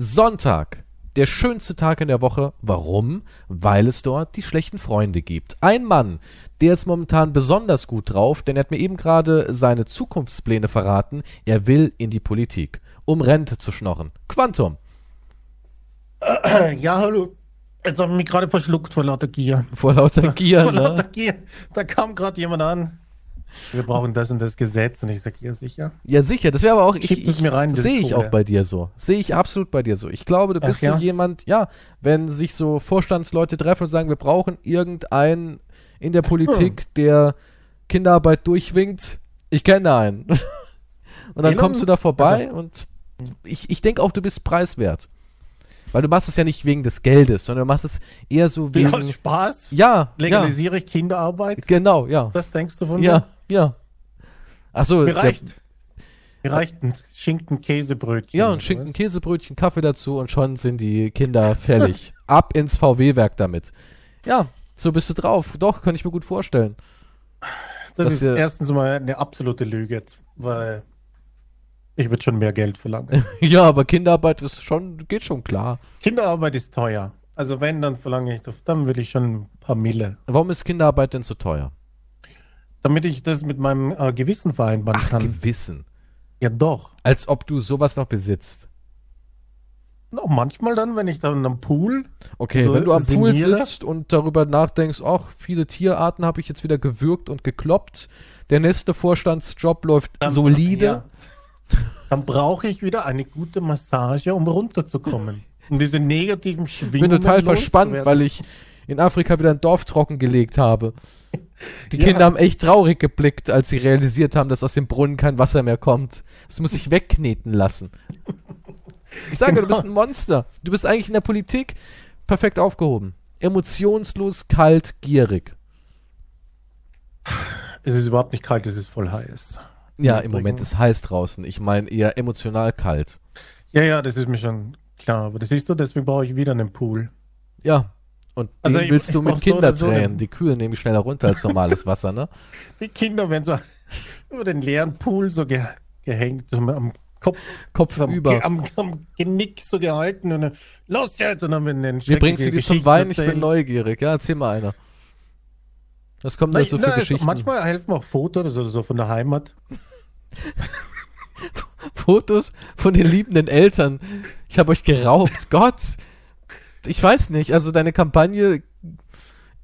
Sonntag. Der schönste Tag in der Woche. Warum? Weil es dort die schlechten Freunde gibt. Ein Mann, der ist momentan besonders gut drauf, denn er hat mir eben gerade seine Zukunftspläne verraten. Er will in die Politik, um Rente zu schnorren. Quantum. Ja, hallo. Jetzt habe ich mich gerade verschluckt vor lauter Gier. Vor lauter Gier, vor lauter ne? Gier. Da kam gerade jemand an. Wir brauchen das und das Gesetz. Und ich sage, ja, sicher. Ja, sicher. Das wäre aber auch, ich, ich mir rein, sehe ich auch bei dir so. Sehe ich absolut bei dir so. Ich glaube, du Ach bist ja? so jemand, ja, wenn sich so Vorstandsleute treffen und sagen, wir brauchen irgendeinen in der Politik, Hm. der Kinderarbeit durchwinkt. Ich kenne einen. Und dann kommst du da vorbei Also- und ich, ich denke auch, du bist preiswert. Weil du machst es ja nicht wegen des Geldes, sondern du machst es eher so wegen. Ja, Spaß. Ja, ja, Legalisiere ich Kinderarbeit? genau, ja. Das denkst du von Ja, ja. Ach so, mir? reicht. Mir reicht ein Schinken-Käsebrötchen. Ja, oder und Schinken, was? Käsebrötchen, Kaffee dazu und schon sind die Kinder fällig. Ab ins VW-Werk damit. Ja, so bist du drauf. Doch, kann ich mir gut vorstellen. Das ist erstens mal eine absolute Lüge jetzt, weil ich würde schon mehr Geld verlangen. ja, aber Kinderarbeit ist schon, geht schon klar. Kinderarbeit ist teuer. Also wenn, dann verlange ich, dann will ich schon ein paar Mille. Warum ist Kinderarbeit denn so teuer? Damit ich das mit meinem äh, Gewissen vereinbaren Ach, kann. Gewissen. Ja, doch. Als ob du sowas noch besitzt. Noch manchmal dann, wenn ich dann am Pool. Okay, So wenn du am Pool sitzt und darüber nachdenkst, ach, viele Tierarten habe ich jetzt wieder gewürgt und gekloppt. Der nächste Vorstandsjob läuft Dann, solide. Ja, dann brauche ich wieder eine gute Massage, um runterzukommen. Um diese negativen Ich Schwingungen bin total verspannt, weil ich in Afrika wieder ein Dorf trockengelegt habe. Die Ja. Kinder haben echt traurig geblickt, als sie realisiert haben, dass aus dem Brunnen kein Wasser mehr kommt. Das muss ich wegkneten lassen. Ich sage, du Genau. bist ein Monster. Du bist eigentlich in der Politik perfekt aufgehoben. Emotionslos, kalt, gierig. Es ist überhaupt nicht kalt, es ist voll heiß. Ja, Im Moment ist heiß draußen. Ich meine eher emotional kalt. Ja, ja, das ist mir schon klar. Aber das siehst du, deswegen brauche ich wieder einen Pool. Ja. Und Also den ich- willst du mit so so Kindertränen. einen- Die kühlen nämlich schneller runter als normales Wasser, ne? Die Kinder werden so über den leeren Pool so ge gehängt, so am Kopf, Kopf so am, über. Am, am Genick so gehalten und dann, los jetzt! Und dann werden dann Wie bringst du die zum Weinen? Ich bin neugierig. Ja, erzähl mal einer. Was kommt da so für nein, also Geschichten? Manchmal helfen auch Fotos oder so von der Heimat. Fotos von den liebenden Eltern. Ich habe euch geraubt. Gott. Ich weiß nicht. Also deine Kampagne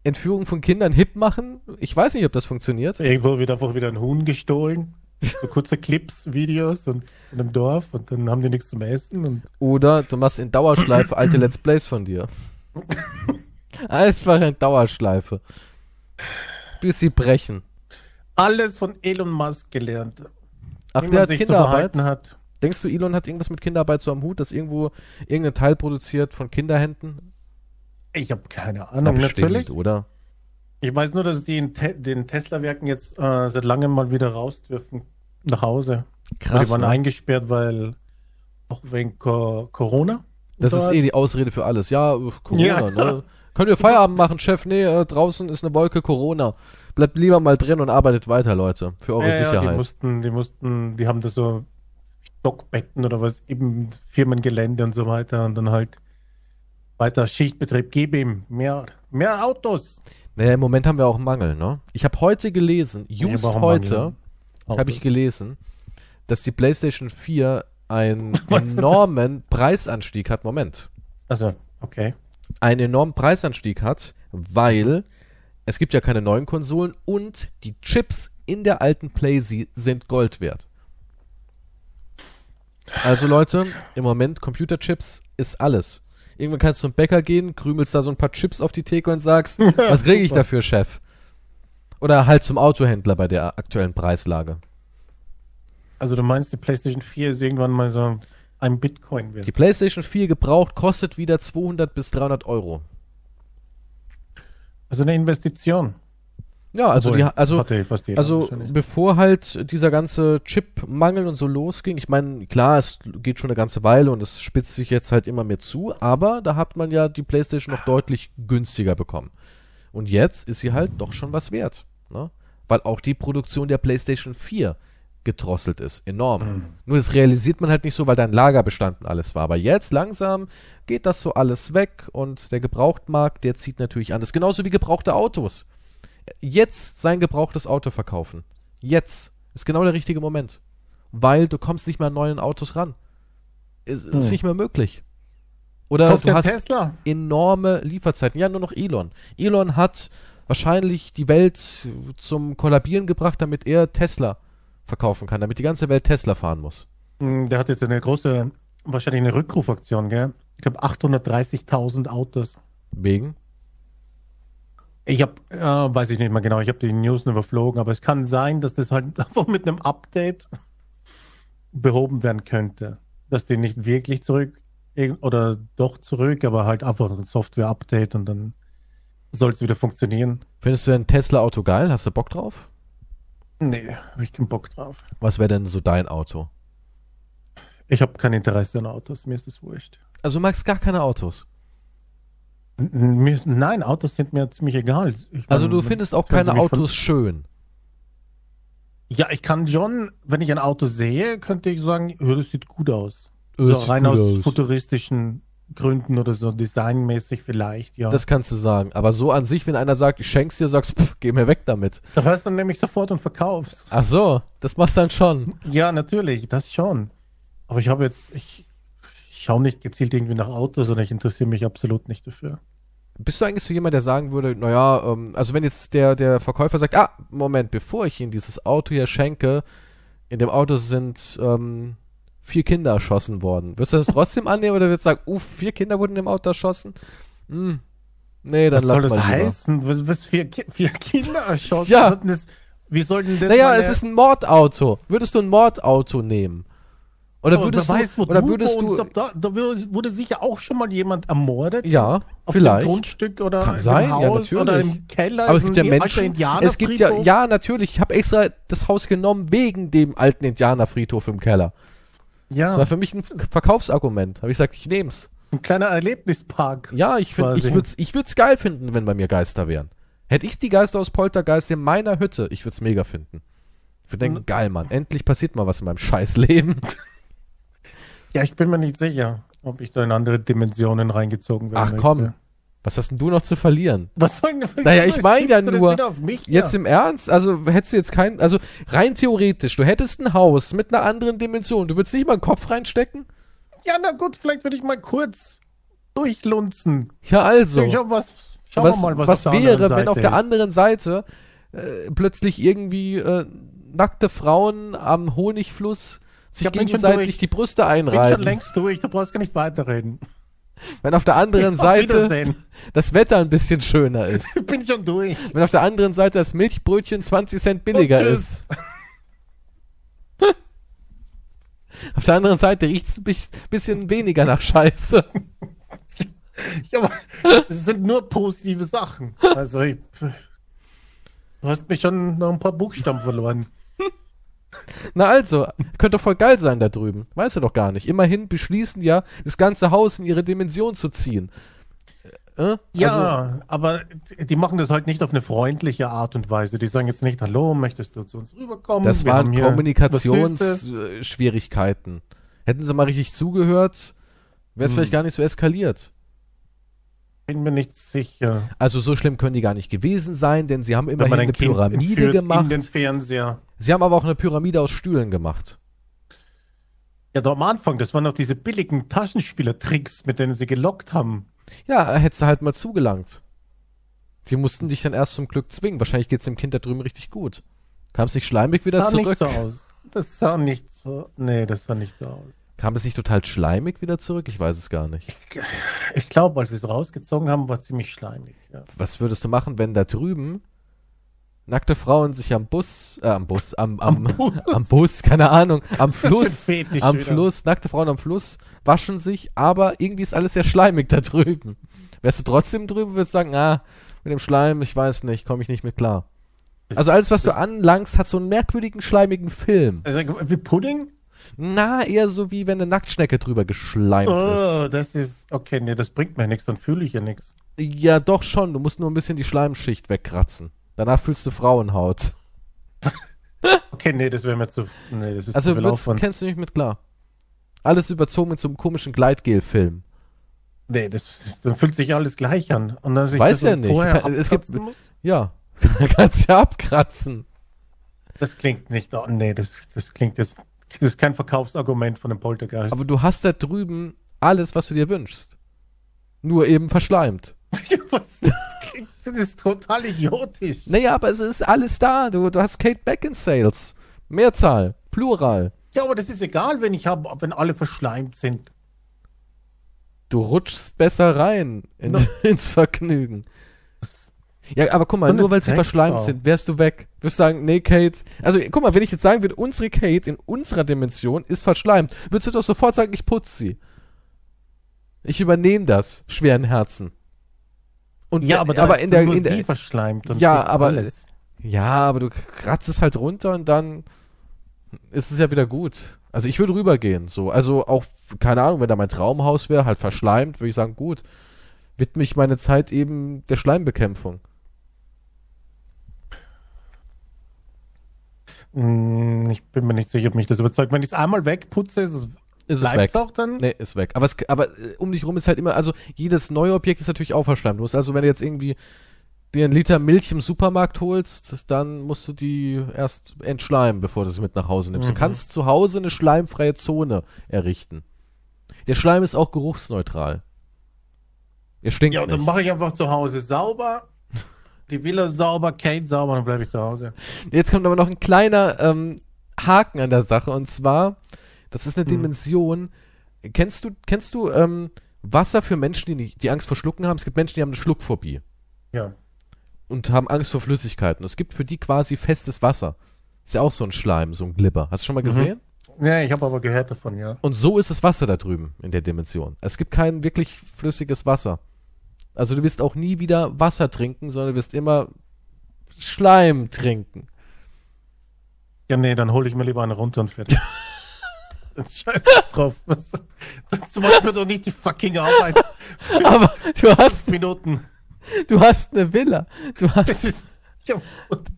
Entführung von Kindern hip machen. Ich weiß nicht, ob das funktioniert. Irgendwo wird einfach wieder ein Huhn gestohlen. So kurze Clips, Videos und in einem Dorf und dann haben die nichts zum Essen Oder du machst in Dauerschleife alte Let's Plays von dir. Einfach in Dauerschleife. Bis sie brechen. alles von Elon Musk gelernt. Ach, wie der man hat sich zu Kinderarbeit. verhalten hat. Denkst du, Elon hat irgendwas mit Kinderarbeit so am Hut, dass irgendwo irgendein Teil produziert von Kinderhänden? Ich habe keine Ahnung, bestimmt, natürlich. oder? Ich weiß nur, dass die in Te den Tesla-Werken jetzt äh, seit langem mal wieder raus dürfen nach Hause. Krass. die waren ne? eingesperrt, weil auch wegen Co Corona. Das ist eh die Ausrede für alles. Ja, äh, Corona, Ja. ne? Können wir Feierabend machen, Chef? Nee, äh, draußen ist eine Wolke Corona. Bleibt lieber mal drin und arbeitet weiter, Leute. Für eure Ja, ja, die Sicherheit. mussten, die mussten, die haben da so Stockbetten oder was, eben Firmengelände und so weiter und dann halt weiter Schichtbetrieb, gib ihm mehr, mehr Autos. naja, im Moment haben wir auch einen Mangel, ne? Ich habe heute gelesen, Ja, just warum heute, habe ich gelesen, dass die PlayStation 4 einen enormen Preisanstieg hat. Moment. Also, okay. einen enormen Preisanstieg hat, weil es gibt ja keine neuen Konsolen und die Chips in der alten PlayZ sind Gold wert. Also Leute, im Moment Computerchips ist alles. Irgendwann kannst du zum Bäcker gehen, krümelst da so ein paar Chips auf die Theke und sagst, was kriege ich dafür, Chef? Oder halt zum Autohändler bei der aktuellen Preislage. Also du meinst, die PlayStation 4 ist irgendwann mal so ein Bitcoin wert. Die PlayStation 4 gebraucht kostet wieder 200 bis 300 Euro. Also eine Investition. Ja, also Obwohl, die, also jeder Also bevor halt dieser ganze Chip-Mangel und so losging, ich meine, klar, es geht schon eine ganze Weile und es spitzt sich jetzt halt immer mehr zu, aber da hat man ja die PlayStation noch deutlich günstiger bekommen. Und jetzt ist sie halt doch schon was wert, ne? Weil auch die Produktion der PlayStation 4 gedrosselt ist. Enorm. Nur das realisiert man halt nicht so, weil dein Lagerbestand und alles war. Aber jetzt langsam geht das so alles weg und der Gebrauchtmarkt, der zieht natürlich an. Das ist genauso wie gebrauchte Autos. Jetzt sein gebrauchtes Auto verkaufen. Jetzt ist genau der richtige Moment. Weil du kommst nicht mehr an neuen Autos ran. Ist, ist Hm. nicht mehr möglich. Oder Kauft du hast Tesla? enorme Lieferzeiten. Ja, nur noch Elon. Elon hat wahrscheinlich die Welt zum Kollabieren gebracht, damit er Tesla verkaufen kann, damit die ganze Welt Tesla fahren muss. Hm, Der hat jetzt eine große, wahrscheinlich eine Rückrufaktion, gell? Ich glaube 830.000 Autos. Wegen? Ich habe, äh, weiß ich nicht mehr genau, ich habe die News nur überflogen, aber es kann sein, dass das halt einfach mit einem Update behoben werden könnte. Dass die nicht wirklich zurück oder doch zurück, aber halt einfach ein Software-Update und dann soll es wieder funktionieren. Findest du ein Tesla-Auto geil? Hast du Bock drauf? Nee, habe ich keinen Bock drauf. Was wäre denn so dein Auto? Ich habe kein Interesse an Autos, mir ist das wurscht. Also du magst gar keine Autos. Nein, Autos sind mir ziemlich egal. Ich Also mein, du findest auch keine Autos schön. Ja, ich kann schon, wenn ich ein Auto sehe, könnte ich sagen, das sieht gut aus. Das so rein aus, aus. futuristischen Gründen oder so designmäßig vielleicht, ja. Das kannst du sagen. Aber so an sich, wenn einer sagt, ich schenk's dir, sagst pff, geh mir weg damit. da hörst du dann nämlich sofort und verkaufst. Ach so, das machst du dann schon. Ja, natürlich, das schon. Aber ich habe jetzt, ich schaue nicht gezielt irgendwie nach Autos und ich interessiere mich absolut nicht dafür. Bist du eigentlich so jemand, der sagen würde, naja, ähm, also wenn jetzt der, der Verkäufer sagt, ah, Moment, bevor ich Ihnen dieses Auto hier schenke, in dem Auto sind ähm, vier Kinder erschossen worden. Wirst du das trotzdem annehmen oder wirst du sagen, uff, vier Kinder wurden im Auto erschossen? Hm, nee, dann Was lass soll das mal lieber. heißen? Was, was vier, Ki- vier Kinder erschossen? Ja. Was das, wie soll denn das Naja, es ist ein Mordauto. Würdest du ein Mordauto nehmen? Oder Aber würdest wer du, oder würdest du, ob da, da wurde sicher auch schon mal jemand ermordet? ja, Auf vielleicht. dem Grundstück oder Kann im sein, ja, Haus oder natürlich. im Keller. Aber es gibt ja Menschen, es gibt ja, ja, natürlich, ich habe extra das Haus genommen wegen dem alten Indianerfriedhof im Keller. Das ja, war für mich ein Verkaufsargument. Habe ich gesagt, ich nehm's. ein kleiner Erlebnispark. Ja, ich finde, ich würd's, ich würd's geil finden, wenn bei mir Geister wären. Hätte ich die Geister aus Poltergeist in meiner Hütte, ich würd's mega finden. Ich würde denken, geil, Mann, endlich passiert mal was in meinem Scheißleben. Ja, ich bin mir nicht sicher, ob ich da in andere Dimensionen reingezogen werde. Ach komm, was hast denn du noch zu verlieren? Was soll denn was Naja, ich mein ja nur, mich? Jetzt ja. im Ernst? Also hättest du jetzt kein, also rein theoretisch, du hättest ein Haus mit einer anderen Dimension, du würdest nicht mal einen Kopf reinstecken? ja, na gut, vielleicht würde ich mal kurz durchlunzen. Ja, also. Ich hab was, schauen was wir mal, was, was wäre, wenn auf der ist. anderen Seite äh, plötzlich irgendwie äh, nackte Frauen am Honigfluss sich gegenseitig die Brüste Ich bin schon einreiben? längst durch, du brauchst gar nicht weiterreden. Wenn auf der anderen Seite das Wetter ein bisschen schöner ist. Ich bin schon durch. Wenn auf der anderen Seite das Milchbrötchen 20 Cent billiger Und ist. Auf der anderen Seite riecht es ein bis- bisschen weniger nach Scheiße. Ja, aber das sind nur positive Sachen. Also, ich, du hast mich schon noch ein paar Buchstaben verloren. Na also, könnte voll geil sein da drüben. Weißt du doch gar nicht. Immerhin beschließen ja, das ganze Haus in ihre Dimension zu ziehen. Äh? Ja, Also, aber die machen das halt nicht auf eine freundliche Art und Weise. Die sagen jetzt nicht, hallo, möchtest du zu uns rüberkommen? das Wir waren. Kommunikationsschwierigkeiten. Hätten sie mal richtig zugehört, wäre es Hm. vielleicht gar nicht so eskaliert. Bin mir nicht sicher. Also so schlimm können die gar nicht gewesen sein, denn sie haben immerhin eine ein Kind Pyramide gemacht. Sie haben aber auch eine Pyramide aus Stühlen gemacht. Ja, da am Anfang, das waren noch diese billigen Taschenspielertricks, mit denen sie gelockt haben. Ja, hättest du halt mal zugelangt. Die mussten dich dann erst zum Glück zwingen. Wahrscheinlich geht's dem Kind da drüben richtig gut. Kam es nicht schleimig wieder sah zurück? nicht so aus. Das sah nicht so. Nee, das sah nicht so aus. Kam es nicht total schleimig wieder zurück? Ich weiß es gar nicht. Ich glaube, als sie es rausgezogen haben, war es ziemlich schleimig. Ja. Was würdest du machen, wenn da drüben nackte Frauen sich am Bus, äh, am Bus, am, am, am Bus, Bus? keine Ahnung, am Fluss, am wieder? Fluss, nackte Frauen am Fluss, waschen sich, aber irgendwie ist alles sehr schleimig da drüben. Wärst du trotzdem drüben, würdest sagen, ah, mit dem Schleim, ich weiß nicht, komme ich nicht mit klar. Also alles, was du anlangst, hat so einen merkwürdigen, schleimigen Film. Also, wie Pudding? Na, eher so wie wenn eine Nacktschnecke drüber geschleimt ist. Oh, das ist. Okay, nee, das bringt mir nichts, dann fühle ich ja nichts. Ja, doch schon. Du musst nur ein bisschen die Schleimschicht wegkratzen. Danach fühlst du Frauenhaut. Okay, nee, das wäre mir zu. Nee, das ist Also zu viel Aufwand. kennst du nicht mit klar. Alles überzogen mit so einem komischen Gleitgel-Film. Nee, das, dann fühlt sich alles gleich an. Und dann sich Weiß ja nicht. kann- es gibt- muss? Ja, kannst ja abkratzen. Das klingt nicht. Oh, nee, das, das klingt jetzt. Das ist kein Verkaufsargument von dem Poltergeist. Aber du hast da drüben alles, was du dir wünschst. Nur eben verschleimt. Was, das, klingt, das ist total idiotisch. Naja, aber es ist alles da. Du, du hast Kate Beckinsales. Mehrzahl, Plural. Ja, aber das ist egal, wenn ich habe, wenn alle verschleimt sind. Du rutschst besser rein in, No. ins Vergnügen. Ja, aber guck mal, nur weil sie verschleimt sind, wärst du weg. Würdest sagen, nee, Kate. Also, guck mal, wenn ich jetzt sagen würde, unsere Kate in unserer Dimension ist verschleimt, würdest du doch sofort sagen, ich putze sie. Ich übernehme das, schweren Herzen. Und Ja, aber, aber in der, in sie der verschleimt. Und Ja, aber- alles. Ja, aber du kratzt es halt runter und dann ist es ja wieder gut. Also ich würde rübergehen, so. Also auch, keine Ahnung, wenn da mein Traumhaus wäre, halt verschleimt, würde ich sagen, gut, widme ich meine Zeit eben der Schleimbekämpfung. Ich bin mir nicht sicher, ob mich das überzeugt. Wenn ich es einmal wegputze, ist es, Ist es weg. auch dann? Nee, ist weg. Aber, es, aber äh, um dich rum ist halt immer, also jedes neue Objekt ist natürlich auch verschleimt. Du musst also, wenn du jetzt irgendwie dir einen Liter Milch im Supermarkt holst, dann musst du die erst entschleimen, bevor du sie mit nach Hause nimmst. Mhm. Du kannst zu Hause eine schleimfreie Zone errichten. Der Schleim ist auch geruchsneutral. Er stinkt Ja, dann nicht. mache ich einfach zu Hause sauber. Die Villa sauber, Kate sauber, dann bleibe ich zu Hause. Jetzt kommt aber noch ein kleiner ähm, Haken an der Sache und zwar, das ist eine Hm. Dimension. Kennst du, kennst du ähm, Wasser für Menschen, die, nicht- die Angst vor Schlucken haben? Es gibt Menschen, die haben eine Schluckphobie. Ja. und haben Angst vor Flüssigkeiten. Es gibt für die quasi festes Wasser. Ist ja auch so ein Schleim, so ein Glibber. Hast du schon mal Mhm. gesehen? Ja, ich habe aber gehört davon, ja. Und so ist das Wasser da drüben in der Dimension. Es gibt kein wirklich flüssiges Wasser. Also du wirst auch nie wieder Wasser trinken, sondern du wirst immer Schleim trinken. Ja, nee, dann hole ich mir lieber eine runter und fertig. Scheiß drauf. Was, das macht mir doch nicht die fucking Arbeit. Aber du hast, Minuten. du hast eine Villa. Du Das hast, ist, ja,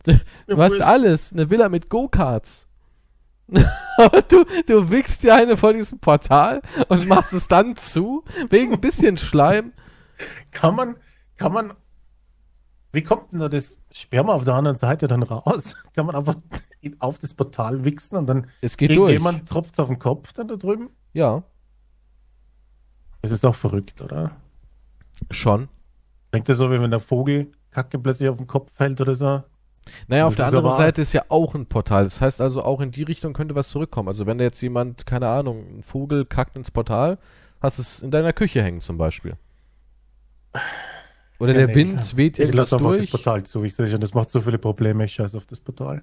du hast alles. Eine Villa mit Go-Karts. Aber du, du wickst dir eine vor diesem Portal und machst es dann zu, wegen ein bisschen Schleim. Kann man, kann man, wie kommt denn da das Sperma auf der anderen Seite dann raus? Kann man einfach in- auf das Portal wichsen und dann Es geht durch. irgendjemand tropft auf den Kopf dann da drüben? Ja, Das ist doch verrückt, oder? schon. Denkt ihr so, wie wenn der Vogel Kacke plötzlich auf den Kopf fällt oder so? Naja, Das auf der anderen Seite ist ja auch ein Portal. Das heißt also, auch in die Richtung könnte was zurückkommen. Also wenn da jetzt jemand, keine Ahnung, ein Vogel kackt ins Portal, hast es in deiner Küche hängen zum Beispiel. Oder Ja, der nee, Wind ich- weht Ich irgendwas lasse einfach das durch. Portal zu. Ich sehe schon, das macht so viele Probleme. Ich scheiße auf das Portal.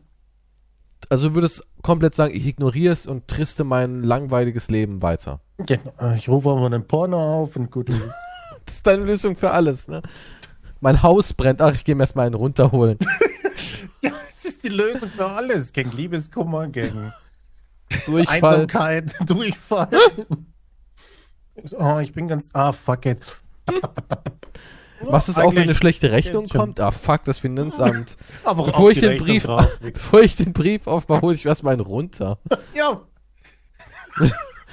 Also du würdest komplett sagen, ich ignoriere es und triste mein langweiliges Leben weiter. Genau. Ich rufe einfach einen Porno auf und gut ist. Das ist deine Lösung für alles, ne? Mein Haus brennt. Ach, ich gehe mir erstmal einen runterholen. ja, es ist die Lösung für alles. Gegen Liebeskummer, gegen Durchfall. Einsamkeit, Durchfall. oh, ich bin ganz. Ah, fuck it. Machst es auch, wenn eine schlechte Rechnung schon. kommt? Ah, fuck, das Finanzamt. Aber Bevor ich den Rechnung Brief, drauf. bevor ich den Brief aufmache, hole ich erstmal einen runter. Ja,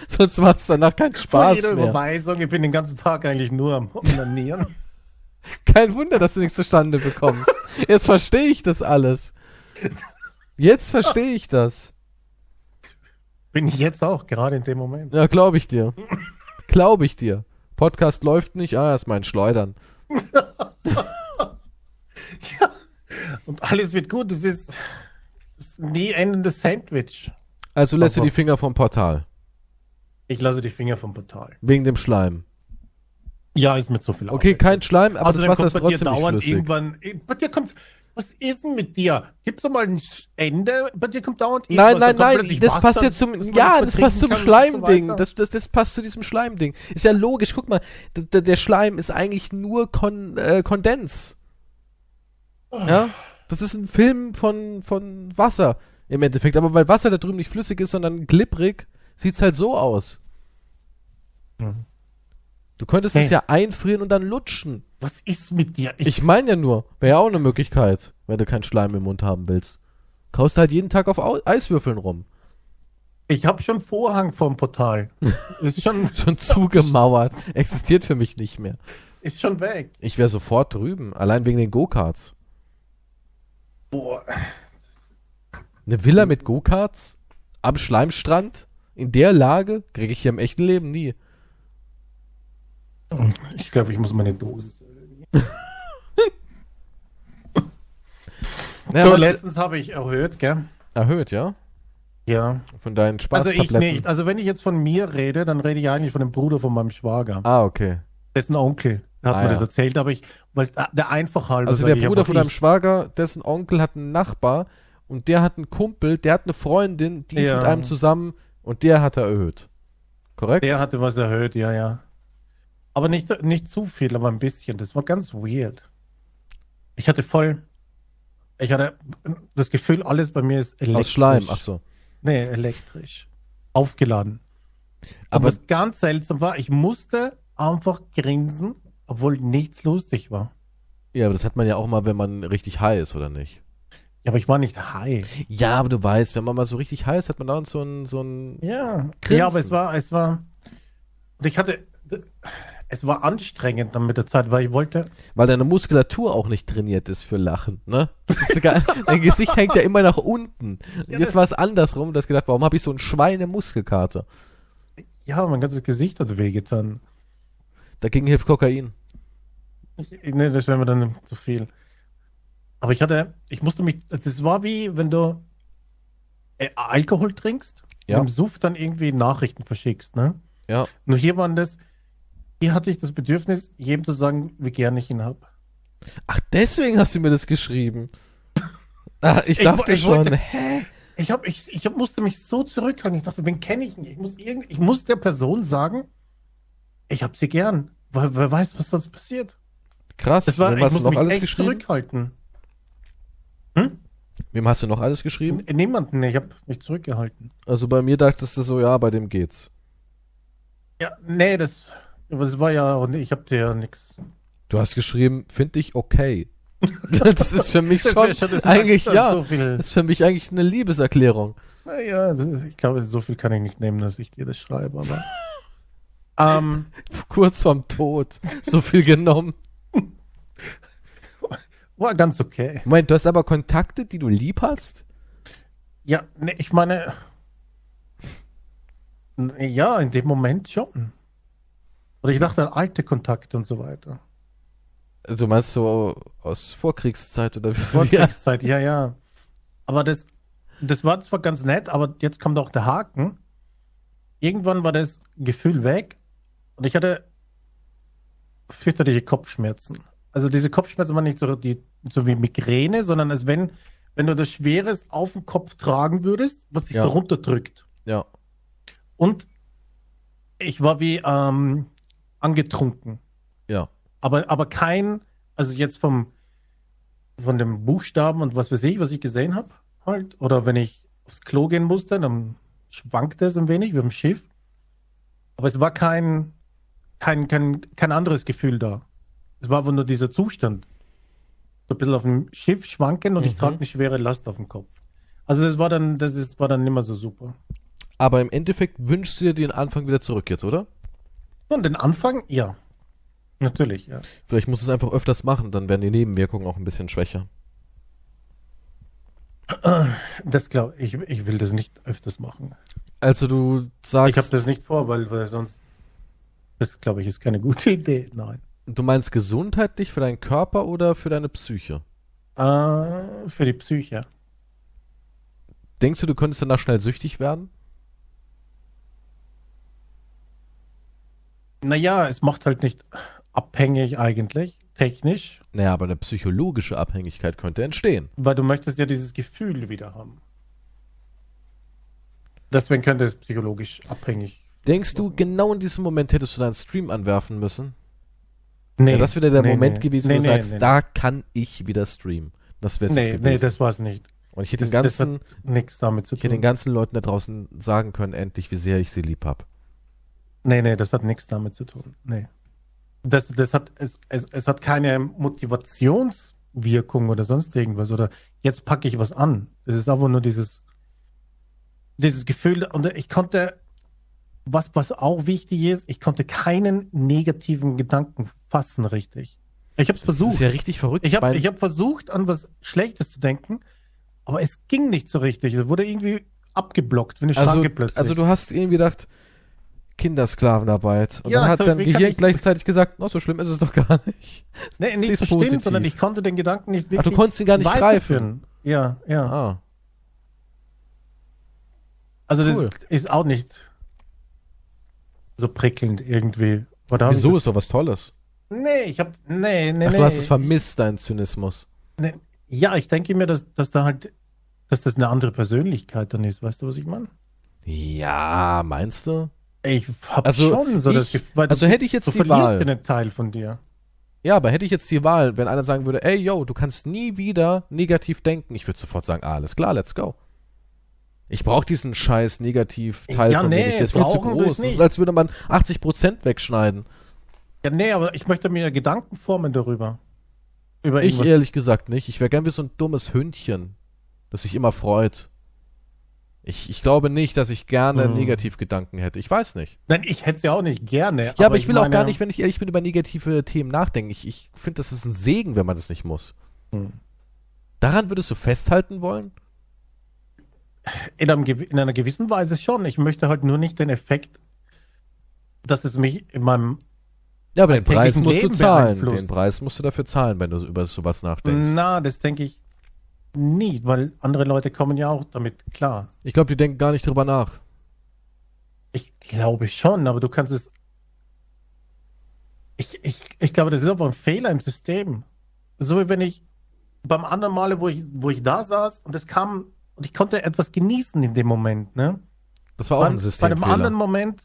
Sonst macht es danach keinen Spaß jeder mehr. Überweisung. Ich bin den ganzen Tag eigentlich nur am Onanieren. Kein Wunder, dass du nichts zustande bekommst. Jetzt verstehe ich das alles. Jetzt verstehe ich das. bin ich jetzt auch, gerade in dem Moment. Ja, glaube ich dir. Glaube ich dir. Podcast läuft nicht. Ah, ist mein Schleudern. Und alles wird gut. Das ist, das nie endendes Sandwich. Also lässt du die Finger vom Portal. Ich lasse die Finger vom Portal. Wegen dem Schleim. Ja, ist mir zu viel Okay, Arbeit. kein Schleim, aber Außerdem das Wasser ist trotzdem nicht flüssig. irgendwann. Bei dir kommt. Was ist denn mit dir? Gibt's doch mal ein Ende? Bei dir kommt dauernd Nein, irgendwas, nein, nein, das Wasser, passt ja zum, ja, nicht das mehr passt zum so Schleimding. weiter. Das, das, das passt zu diesem Schleimding. Ist ja logisch, guck mal, d- d- der Schleim ist eigentlich nur Kon äh, Kondens. Ja? Das ist ein Film von, von Wasser im Endeffekt. Aber weil Wasser da drüben nicht flüssig ist, sondern glibberig, sieht's halt so aus. Mhm. Du könntest Hey. es ja einfrieren und dann lutschen. Was ist mit dir? Ich meine ja nur, wäre ja auch eine Möglichkeit, wenn du keinen Schleim im Mund haben willst. Kaust halt jeden Tag auf Au Eiswürfeln rum. Ich habe schon Vorhang vorm Portal. ist schon, Schon zugemauert. Existiert für mich nicht mehr. ist schon weg. Ich wäre sofort drüben. Allein wegen den Go-Karts. Boah. Eine Villa mit Go-Karts? Am Schleimstrand? In der Lage? Kriege ich hier im echten Leben nie. Ich glaube, ich muss meine Dosis. Naja, so, letztens habe ich erhöht, gell? erhöht, ja? Ja. Von deinen Also Spaßtabletten. ich nicht. Also wenn ich jetzt von mir rede, dann rede ich eigentlich von dem Bruder von meinem Schwager. Ah, okay. Dessen Onkel hat Ah, mir ja. das erzählt, aber ich, weil es der einfach halber Also der Bruder von deinem ich- Schwager, dessen Onkel hat einen Nachbar und der hat einen Kumpel, der hat eine Freundin, die ist Ja. mit einem zusammen und der hat er erhöht. Korrekt? Der hatte was erhöht, ja, ja. Aber nicht, nicht zu viel, aber ein bisschen. Das war ganz weird. Ich hatte voll. Ich hatte das Gefühl, alles bei mir ist elektrisch. Aus Schleim, ach so. Nee, elektrisch. Aufgeladen. Aber was ganz seltsam war, ich musste einfach grinsen, obwohl nichts lustig war. ja, aber das hat man ja auch mal, wenn man richtig high ist, oder nicht? Ja, aber ich war nicht high. Ja, aber du weißt, wenn man mal so richtig high ist, hat man dauernd so ein, so ein Ja. Grinsen. Ja, aber es war, es war. Und ich hatte. Es war anstrengend dann mit der Zeit, weil ich wollte. weil deine Muskulatur auch nicht trainiert ist für Lachen, ne? Das ist egal. Dein Gesicht hängt ja immer nach unten. Ja, jetzt war es andersrum, du hast gedacht, warum habe ich so ein Schweine Muskelkater? Ja, mein ganzes Gesicht hat wehgetan. Dagegen hilft Kokain. Ich- Nee, das wäre mir dann zu viel. Aber ich hatte, ich musste mich, das war wie wenn du äh, Alkohol trinkst Ja. und im Suff dann irgendwie Nachrichten verschickst, ne? Ja. Nur hier waren das, hier hatte ich das Bedürfnis, jedem zu sagen, wie gern ich ihn hab. Ach, deswegen hast du mir das geschrieben. Ah, ich Ich dachte wo- ich schon, wollte- hä? Ich hab, ich, ich hab, musste mich so zurückhalten. Ich dachte, wen kenne ich nicht? Ich muss, irgend, ich muss der Person sagen, ich hab sie gern. Weil wer weiß, was sonst passiert. Krass, Das war, wem ich hast du noch mich alles geschrieben? zurückhalten. Hm? Wem hast du noch alles geschrieben? Niemanden, nee, ich habe mich zurückgehalten. Also bei mir dachtest du so, ja, bei dem geht's. Ja, nee, das, das war ja auch nicht, ich habe dir ja nichts. Du hast geschrieben, finde ich okay. das ist für mich schon, das eigentlich, ja, So das ist für mich eigentlich eine Liebeserklärung. naja, ich glaube, so viel kann ich nicht nehmen, dass ich dir das schreibe, aber. ähm, Kurz vorm Tod. So viel genommen. war ganz okay. Moment, du hast aber Kontakte, die du lieb hast? Ja, nee, ich meine. Ja, in dem Moment schon. Oder ich dachte an alte Kontakte und so weiter. Du meinst so aus Vorkriegszeit oder wie? Vorkriegszeit, ja, ja. Aber das, das war zwar ganz nett, aber jetzt kommt auch der Haken. Irgendwann war das Gefühl weg und ich hatte fürchterliche Kopfschmerzen. Also diese Kopfschmerzen waren nicht so, die, so wie Migräne, sondern als wenn, wenn du das Schweres auf den Kopf tragen würdest, was dich Ja. so runterdrückt. Ja. Und ich war wie ähm, angetrunken. Ja. Aber, aber kein, also jetzt vom, von dem Buchstaben und was weiß ich, was ich gesehen habe, halt. Oder wenn ich aufs Klo gehen musste, dann schwankte es ein wenig wie im Schiff. Aber es war kein, kein, kein, kein anderes Gefühl da. Es war einfach nur dieser Zustand. So ein bisschen auf dem Schiff schwanken und ich Mhm. trage eine schwere Last auf dem Kopf. Also das war dann, das ist, war dann nicht mehr so super. Aber im Endeffekt wünschst du dir den Anfang wieder zurück jetzt, oder? Und den Anfang, ja. Natürlich, ja. Vielleicht musst du es einfach öfters machen, dann werden die Nebenwirkungen auch ein bisschen schwächer. Das glaube ich, ich will das nicht öfters machen. Also du Ich habe sagst, das nicht vor, weil, weil sonst, das glaube ich, ist keine gute Idee. Nein. du meinst gesundheitlich für deinen Körper oder für deine Psyche? Äh, für die Psyche. Denkst du, du könntest danach schnell süchtig werden? Naja, es macht halt nicht abhängig eigentlich, technisch, Naja, aber eine psychologische Abhängigkeit könnte entstehen. weil du möchtest ja dieses Gefühl wieder haben. Deswegen könnte es psychologisch abhängig. Denkst du, genau in diesem Moment hättest du deinen Stream anwerfen müssen? Nee, Ja, das wäre der nee, Moment nee. gewesen, nee, wo du sagst, da kann ich wieder streamen. Das wäre es Nee, jetzt nee, gewesen. das war es nicht. Und ich hätte den Das, das ganzen, nichts damit zu ich hätte den tun. ganzen Leuten da draußen sagen können, endlich, wie sehr ich sie lieb hab. Nee, nee, das hat nichts damit zu tun. Nee. Das, das hat, es, es, es hat keine Motivationswirkung oder sonst irgendwas oder jetzt packe ich was an. Das ist einfach nur dieses, dieses Gefühl. Und ich konnte, was, was auch wichtig ist, ich konnte keinen negativen Gedanken fassen, richtig. Ich habe es versucht. Das ist ja richtig verrückt. Ich habe hab versucht, an was Schlechtes zu denken, aber es ging nicht so richtig. Es wurde irgendwie abgeblockt, wie eine also, plötzlich. Also du hast irgendwie gedacht, Kindersklavenarbeit. Und ja, dann hat dein Gehirn gleichzeitig gesagt, oh, so schlimm ist es doch gar nicht. Nee, nicht so schlimm, sondern ich konnte den Gedanken nicht wirklich Ach, du konntest ihn gar nicht greifen. Ja, ja. Ah. Also das cool. ist auch nicht so prickelnd irgendwie. Wieso ist doch was Tolles? Nee, ich hab, nee, nee, Ach, nee. du hast es vermisst, deinen Zynismus. Nee. Ja, ich denke mir, dass, dass da halt, dass das eine andere Persönlichkeit dann ist. Weißt du, was ich meine? Ja, meinst du? Ich hab also schon so ich, das Gefühl, also hätte ich jetzt du die Wahl. einen Teil von dir. Ja, aber hätte ich jetzt die Wahl, wenn einer sagen würde, ey, yo, du kannst nie wieder negativ denken, ich würde sofort sagen, ah, alles klar, let's go. Ich brauche diesen scheiß Negativ-Teil ja, von nee, mir nicht. Der ist viel zu groß. Das ist, als würde man 80% wegschneiden. Ja, nee, aber ich möchte mir Gedanken formen darüber. Über ich ehrlich gesagt nicht. Ich wäre gern wie so ein dummes Hündchen, das sich immer freut. Ich, ich glaube nicht, dass ich gerne hm. Negativgedanken hätte. Ich weiß nicht. Nein, ich hätte sie auch nicht gerne. Ja, aber, aber ich will meine... auch gar nicht, wenn ich ehrlich bin, über negative Themen nachdenken. Ich, ich finde, das ist ein Segen, wenn man das nicht muss. Hm. Daran würdest du festhalten wollen? In, einem, in einer gewissen Weise schon. Ich möchte halt nur nicht den Effekt, dass es mich in meinem ja, aber den Preis musst Leben du zahlen. Den Preis musst du dafür zahlen, wenn du über sowas nachdenkst. Na, das denke ich nie, weil andere Leute kommen ja auch damit klar. Ich glaube, die denken gar nicht drüber nach. Ich glaube schon, aber du kannst es. Ich, ich, ich glaube, das ist einfach ein Fehler im System. So wie wenn ich beim anderen Male, wo ich, wo ich da saß und es kam und ich konnte etwas genießen in dem Moment, ne? Das war auch ein System. Bei einem anderen Moment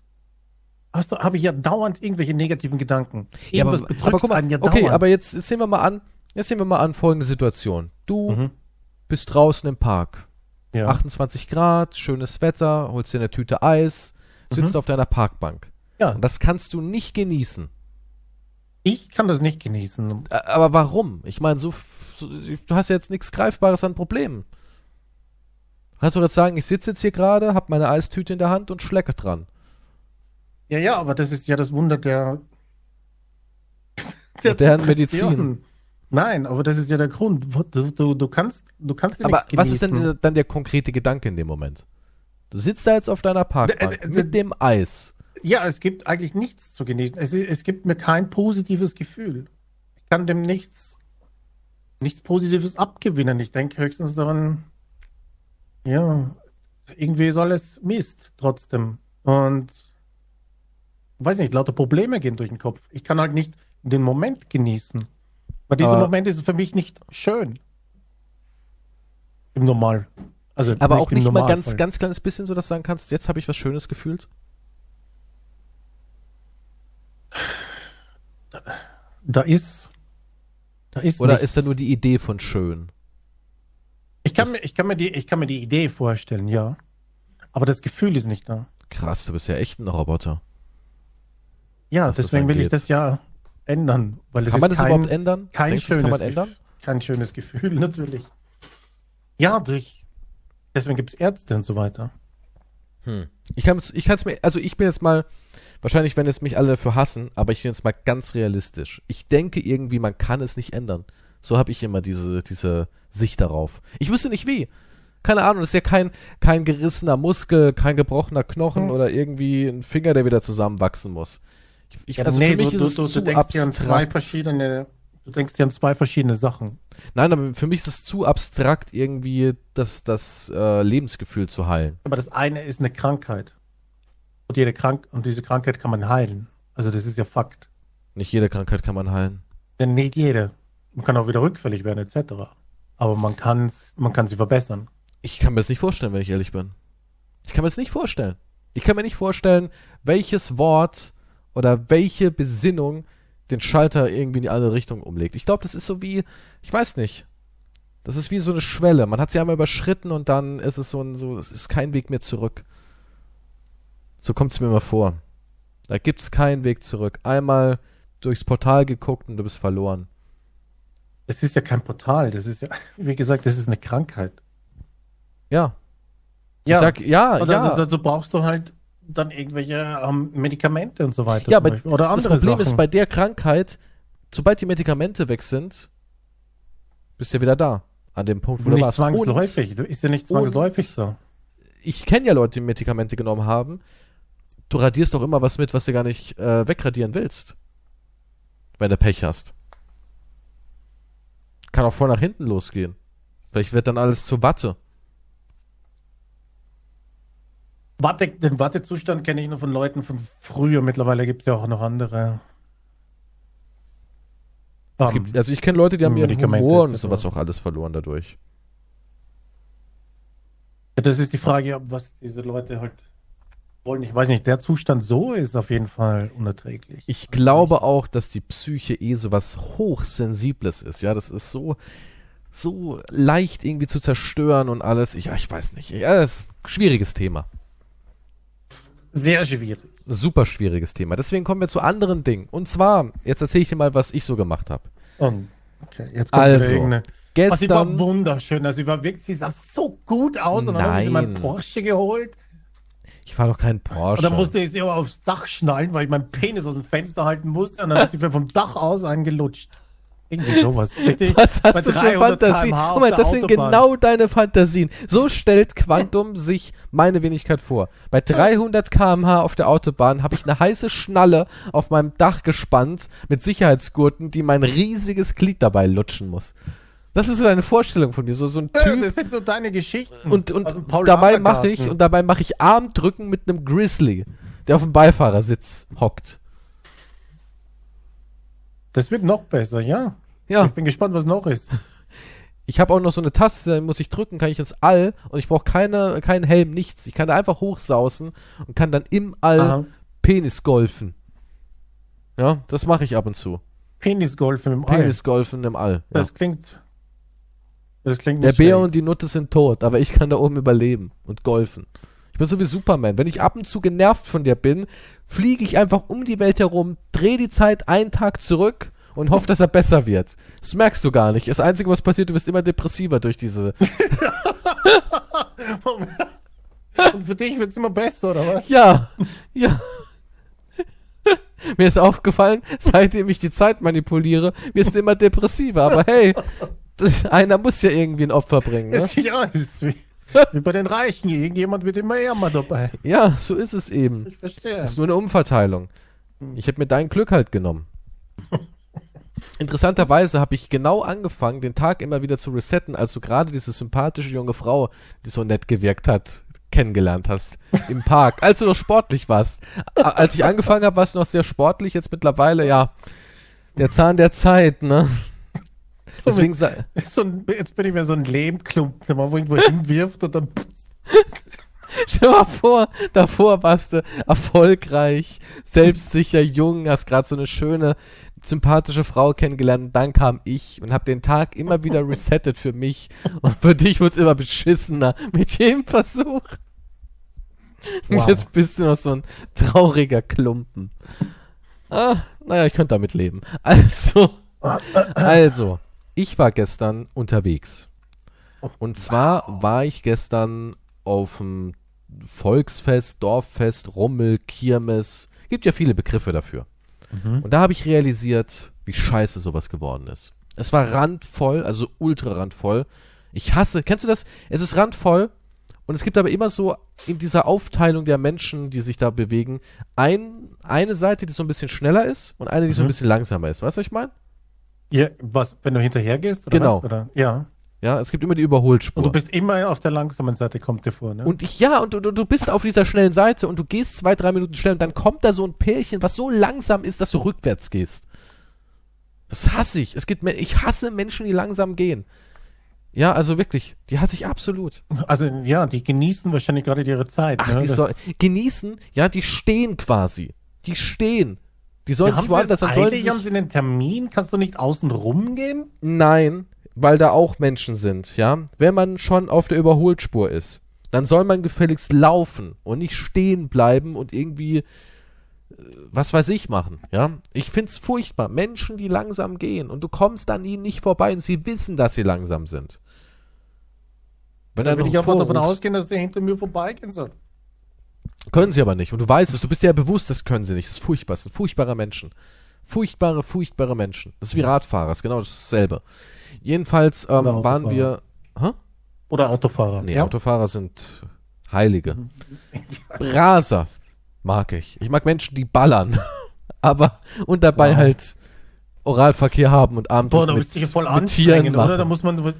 habe ich ja dauernd irgendwelche negativen Gedanken. Ja, aber, aber guck mal, ja okay, aber jetzt, jetzt sehen wir mal an, jetzt sehen wir mal an folgende Situation. Du mhm. Bist draußen im Park. Ja. 28 Grad, schönes Wetter, holst dir eine Tüte Eis, sitzt mhm. auf deiner Parkbank. Ja. Und das kannst du nicht genießen. Ich kann das nicht genießen. Aber warum? Ich meine, so, so, du hast ja jetzt nichts Greifbares an Problemen. Kannst du jetzt sagen, ich sitze jetzt hier gerade, hab meine Eistüte in der Hand und schlecke dran. Ja, ja, aber das ist ja das Wunder der, der modernen Medizin. Nein, aber das ist ja der Grund. Du, du, du kannst, du kannst Aber was ist denn dann der konkrete Gedanke in dem Moment? Du sitzt da jetzt auf deiner Parkbank äh, äh, mit dem Eis. Ja, es gibt eigentlich nichts zu genießen. Es, es gibt mir kein positives Gefühl. Ich kann dem nichts, nichts Positives abgewinnen. Ich denke höchstens daran, ja, irgendwie soll es Mist trotzdem. Und weiß nicht, lauter Probleme gehen durch den Kopf. Ich kann halt nicht den Moment genießen. Weil dieser aber, Moment ist für mich nicht schön. Im Normal. Also aber auch nicht mal ganz, ganz kleines bisschen so, dass du sagen kannst, jetzt habe ich was Schönes gefühlt. Da, da ist. Da ist Oder nichts. ist da nur die Idee von schön? Ich kann, mir, ich, kann mir die, ich kann mir die Idee vorstellen, ja. Aber das Gefühl ist nicht da. Krass, du bist ja echt ein Roboter. Ja, deswegen will ich das ja ändern. Weil kann man das kein, überhaupt ändern? Kein Denkst, schönes, kann man ändern? Kein schönes Gefühl, natürlich. Ja, durch. Deswegen gibt es Ärzte und so weiter. Hm. Ich kann es ich mir, also ich bin jetzt mal, wahrscheinlich werden es mich alle dafür hassen, aber ich bin jetzt mal ganz realistisch. Ich denke irgendwie, man kann es nicht ändern. So habe ich immer diese, diese Sicht darauf. Ich wüsste nicht wie. Keine Ahnung, das ist ja kein, kein gerissener Muskel, kein gebrochener Knochen hm. oder irgendwie ein Finger, der wieder zusammenwachsen muss. Ich, ja, also nee, für mich du, ist du, es du, zu denkst abstrakt. an zwei verschiedene, du denkst dir an zwei verschiedene Sachen. Nein, aber für mich ist es zu abstrakt, irgendwie das, das äh, Lebensgefühl zu heilen. Aber das eine ist eine Krankheit. Und jede Krank und diese Krankheit kann man heilen. Also das ist ja Fakt. Nicht jede Krankheit kann man heilen. Denn nicht jede. Man kann auch wieder rückfällig werden, etc. Aber man kann man kann sie verbessern. Ich kann mir das nicht vorstellen, wenn ich ehrlich bin. Ich kann mir das nicht vorstellen. Ich kann mir nicht vorstellen, welches Wort oder welche Besinnung den Schalter irgendwie in die andere Richtung umlegt. Ich glaube, das ist so wie, ich weiß nicht. Das ist wie so eine Schwelle. Man hat sie einmal überschritten und dann ist es so ein, so, es ist kein Weg mehr zurück. So kommt es mir immer vor. Da gibt es keinen Weg zurück. Einmal durchs Portal geguckt und du bist verloren. Das ist ja kein Portal, das ist ja, wie gesagt, das ist eine Krankheit. Ja. Ich sag, ja, Oder ja. dazu, dazu brauchst du halt dann irgendwelche ähm, Medikamente und so weiter. Ja, aber. Oder das andere Problem ist Sachen. bei der Krankheit, sobald die Medikamente weg sind, bist du ja wieder da. An dem Punkt, wo du nicht warst. zwangsläufig. Du ist ja nicht zwangsläufig so. Und ich kenne ja Leute, die Medikamente genommen haben. Du radierst doch immer was mit, was du gar nicht äh, wegradieren willst. Wenn du Pech hast. Kann auch voll nach hinten losgehen. Vielleicht wird dann alles zu Watte. Warte, den Wartezustand kenne ich nur von Leuten von früher. Mittlerweile gibt es ja auch noch andere. Ähm, gibt, also ich kenne Leute, die haben ihren Medikamente Humor und sowas auch alles verloren dadurch. ja, das ist die Frage, was diese Leute halt wollen. Ich weiß nicht, der Zustand so ist auf jeden Fall unerträglich. Ich glaube auch, dass die Psyche eh so was Hochsensibles ist. Ja, das ist so, so leicht irgendwie zu zerstören und alles. Ich, ja, ich weiß nicht. Ja, das ist ein schwieriges Thema. Sehr schwierig. Super schwieriges Thema. Deswegen kommen wir zu anderen Dingen. Und zwar, jetzt erzähle ich dir mal, was ich so gemacht habe. Und, okay, jetzt kommt Also, wieder irgendeine- Oh, sie war Gestern. wunderschön. Also sie war wirklich, sie sah so gut aus. Und dann habe ich sie Nein. mein Porsche geholt. Ich fahre doch kein Und Porsche. dann musste ich sie aber aufs Dach schnallen, weil ich meinen Penis aus dem Fenster halten musste. Und dann hat sie mir vom Dach aus angelutscht. Irgendwie sowas. Richtig? Was Bei hast du für 300 Fantasien? Guck mal, das sind genau deine Fantasien. So stellt Quantum sich meine Wenigkeit vor. Bei 300 km/h auf der Autobahn habe ich eine heiße Schnalle auf meinem Dach gespannt mit Sicherheitsgurten, die mein riesiges Glied dabei lutschen muss. Das ist so eine Vorstellung von dir, so, so ein Typ. das sind so deine Geschichten. und und dabei mache ich und dabei mache ich Armdrücken mit einem Grizzly, der auf dem Beifahrersitz hockt. Das wird noch besser, ja. Ja. Ich bin gespannt, was noch ist. Ich habe auch noch so eine Taste, da muss ich drücken, kann ich ins All und ich brauche keine, keinen Helm, nichts. Ich kann da einfach hochsausen und kann dann im All Aha. Penis golfen. Ja, das mache ich ab und zu. Penisgolf im All. Penis golfen im All. Ja. Das klingt. Das klingt Der nicht Bär schlecht. und die Nutte sind tot, aber ich kann da oben überleben und golfen. Ich bin so wie Superman. Wenn ich ab und zu genervt von dir bin, fliege ich einfach um die Welt herum, drehe die Zeit einen Tag zurück und hoffe, dass er besser wird. Das merkst du gar nicht. Das Einzige, was passiert, du wirst immer depressiver durch diese Und für dich wird es immer besser, oder was? Ja, ja. Mir ist aufgefallen, seitdem ich die Zeit manipuliere, wirst du immer depressiver. Aber hey, einer muss ja irgendwie ein Opfer bringen. Ne? Ja, ist wie, wie bei den Reichen. Irgendjemand wird immer ärmer dabei. Ja, so ist es eben. Ich verstehe. Das ist nur eine Umverteilung. Ich habe mir dein Glück halt genommen. Interessanterweise habe ich genau angefangen, den Tag immer wieder zu resetten, als du gerade diese sympathische junge Frau, die so nett gewirkt hat, kennengelernt hast im Park, als du noch sportlich warst. Als ich angefangen habe, warst du noch sehr sportlich, jetzt mittlerweile, ja, der Zahn der Zeit, ne? So Deswegen mit- So ein, jetzt bin ich mir so ein Lehmklumpen, der man irgendwo hinwirft und dann. Stell dir mal vor, davor warst du erfolgreich, selbstsicher, jung, hast gerade so eine schöne, sympathische Frau kennengelernt. Und dann kam ich und habe den Tag immer wieder resettet für mich. Und für dich wurde es immer beschissener mit jedem Versuch. Und Wow. jetzt bist du noch so ein trauriger Klumpen. Ah, naja, ich könnte damit leben. Also, also, ich war gestern unterwegs. Und zwar war ich gestern auf dem Volksfest, Dorffest, Rummel, Kirmes. Gibt ja viele Begriffe dafür. Und da habe ich realisiert, wie scheiße sowas geworden ist. Es war randvoll, also ultra randvoll. Ich hasse, kennst du das? Es ist randvoll und es gibt aber immer so in dieser Aufteilung der Menschen, die sich da bewegen, ein, eine Seite, die so ein bisschen schneller ist und eine, die so ein Mhm. bisschen langsamer ist. Weißt du, was ich meine? Ja, was, wenn du hinterher gehst? Oder Genau. Was? Oder? Ja. Ja, es gibt immer die Überholspur. Und du bist immer auf der langsamen Seite, kommt dir vor, ne? Und ich, ja, und du, du bist auf dieser schnellen Seite und du gehst zwei, drei Minuten schnell und dann kommt da so ein Pärchen, was so langsam ist, dass du rückwärts gehst. Das hasse ich. Es gibt, ich hasse Menschen, die langsam gehen. Ja, also wirklich, die hasse ich absolut. also, ja, die genießen wahrscheinlich gerade ihre Zeit. Ach, ne? die soll, genießen, ja, die stehen quasi. Die stehen. Die sollen Ja, sich woanders, dann sollen sie haben sich, sie einen Termin? Kannst du nicht außen rum gehen? Nein, weil da auch Menschen sind, ja. Wenn man schon auf der Überholspur ist, dann soll man gefälligst laufen und nicht stehen bleiben und irgendwie was weiß ich machen, ja. Ich find's furchtbar. Menschen, die langsam gehen und du kommst an ihnen nicht vorbei und sie wissen, dass sie langsam sind. Wenn dann will ich aber davon ausgehen, dass der hinter mir vorbeigehen soll. Können sie aber nicht. Und du weißt es, du bist dir ja bewusst, das können sie nicht. Das ist furchtbar. Das sind furchtbare Menschen. Furchtbare, furchtbare Menschen. Das ist wie Radfahrer, das ist genau dasselbe. Jedenfalls ähm, waren wir. Hä? Oder Autofahrer. Nee, ja? Autofahrer sind Heilige. Raser mag ich. Ich mag Menschen, die ballern. Aber und dabei wow. halt Oralverkehr haben und Abend Boah, da bist du hier voll anstrengend, oder? Da muss man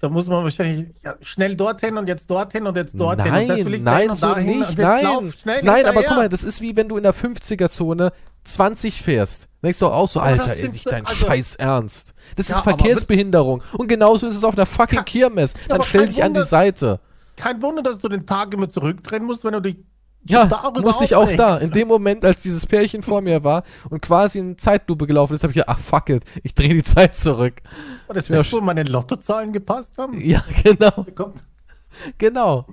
da muss man wahrscheinlich ja, schnell dorthin und jetzt dorthin und jetzt dorthin. Nein, nein, so nicht. Nein, nein aber guck mal, das ist wie wenn du in der 50er-Zone 20 fährst. Denkst du auch so, aber Alter, ist nicht dein also, Scheiß Ernst. Das ja, ist Verkehrsbehinderung. Und genauso ist es auf einer fucking Kirmes. Dann stell dich Wunder, an die Seite. Kein Wunder, dass du den Tag immer zurückdrehen musst, wenn du dich ja, musste ich auch da. In dem Moment, als dieses Pärchen vor mir war und quasi in Zeitlupe gelaufen ist, habe ich gedacht, ach fuck it, ich drehe die Zeit zurück. Und das wird ja, meine Lottozahlen gepasst haben? Ja, genau. Genau.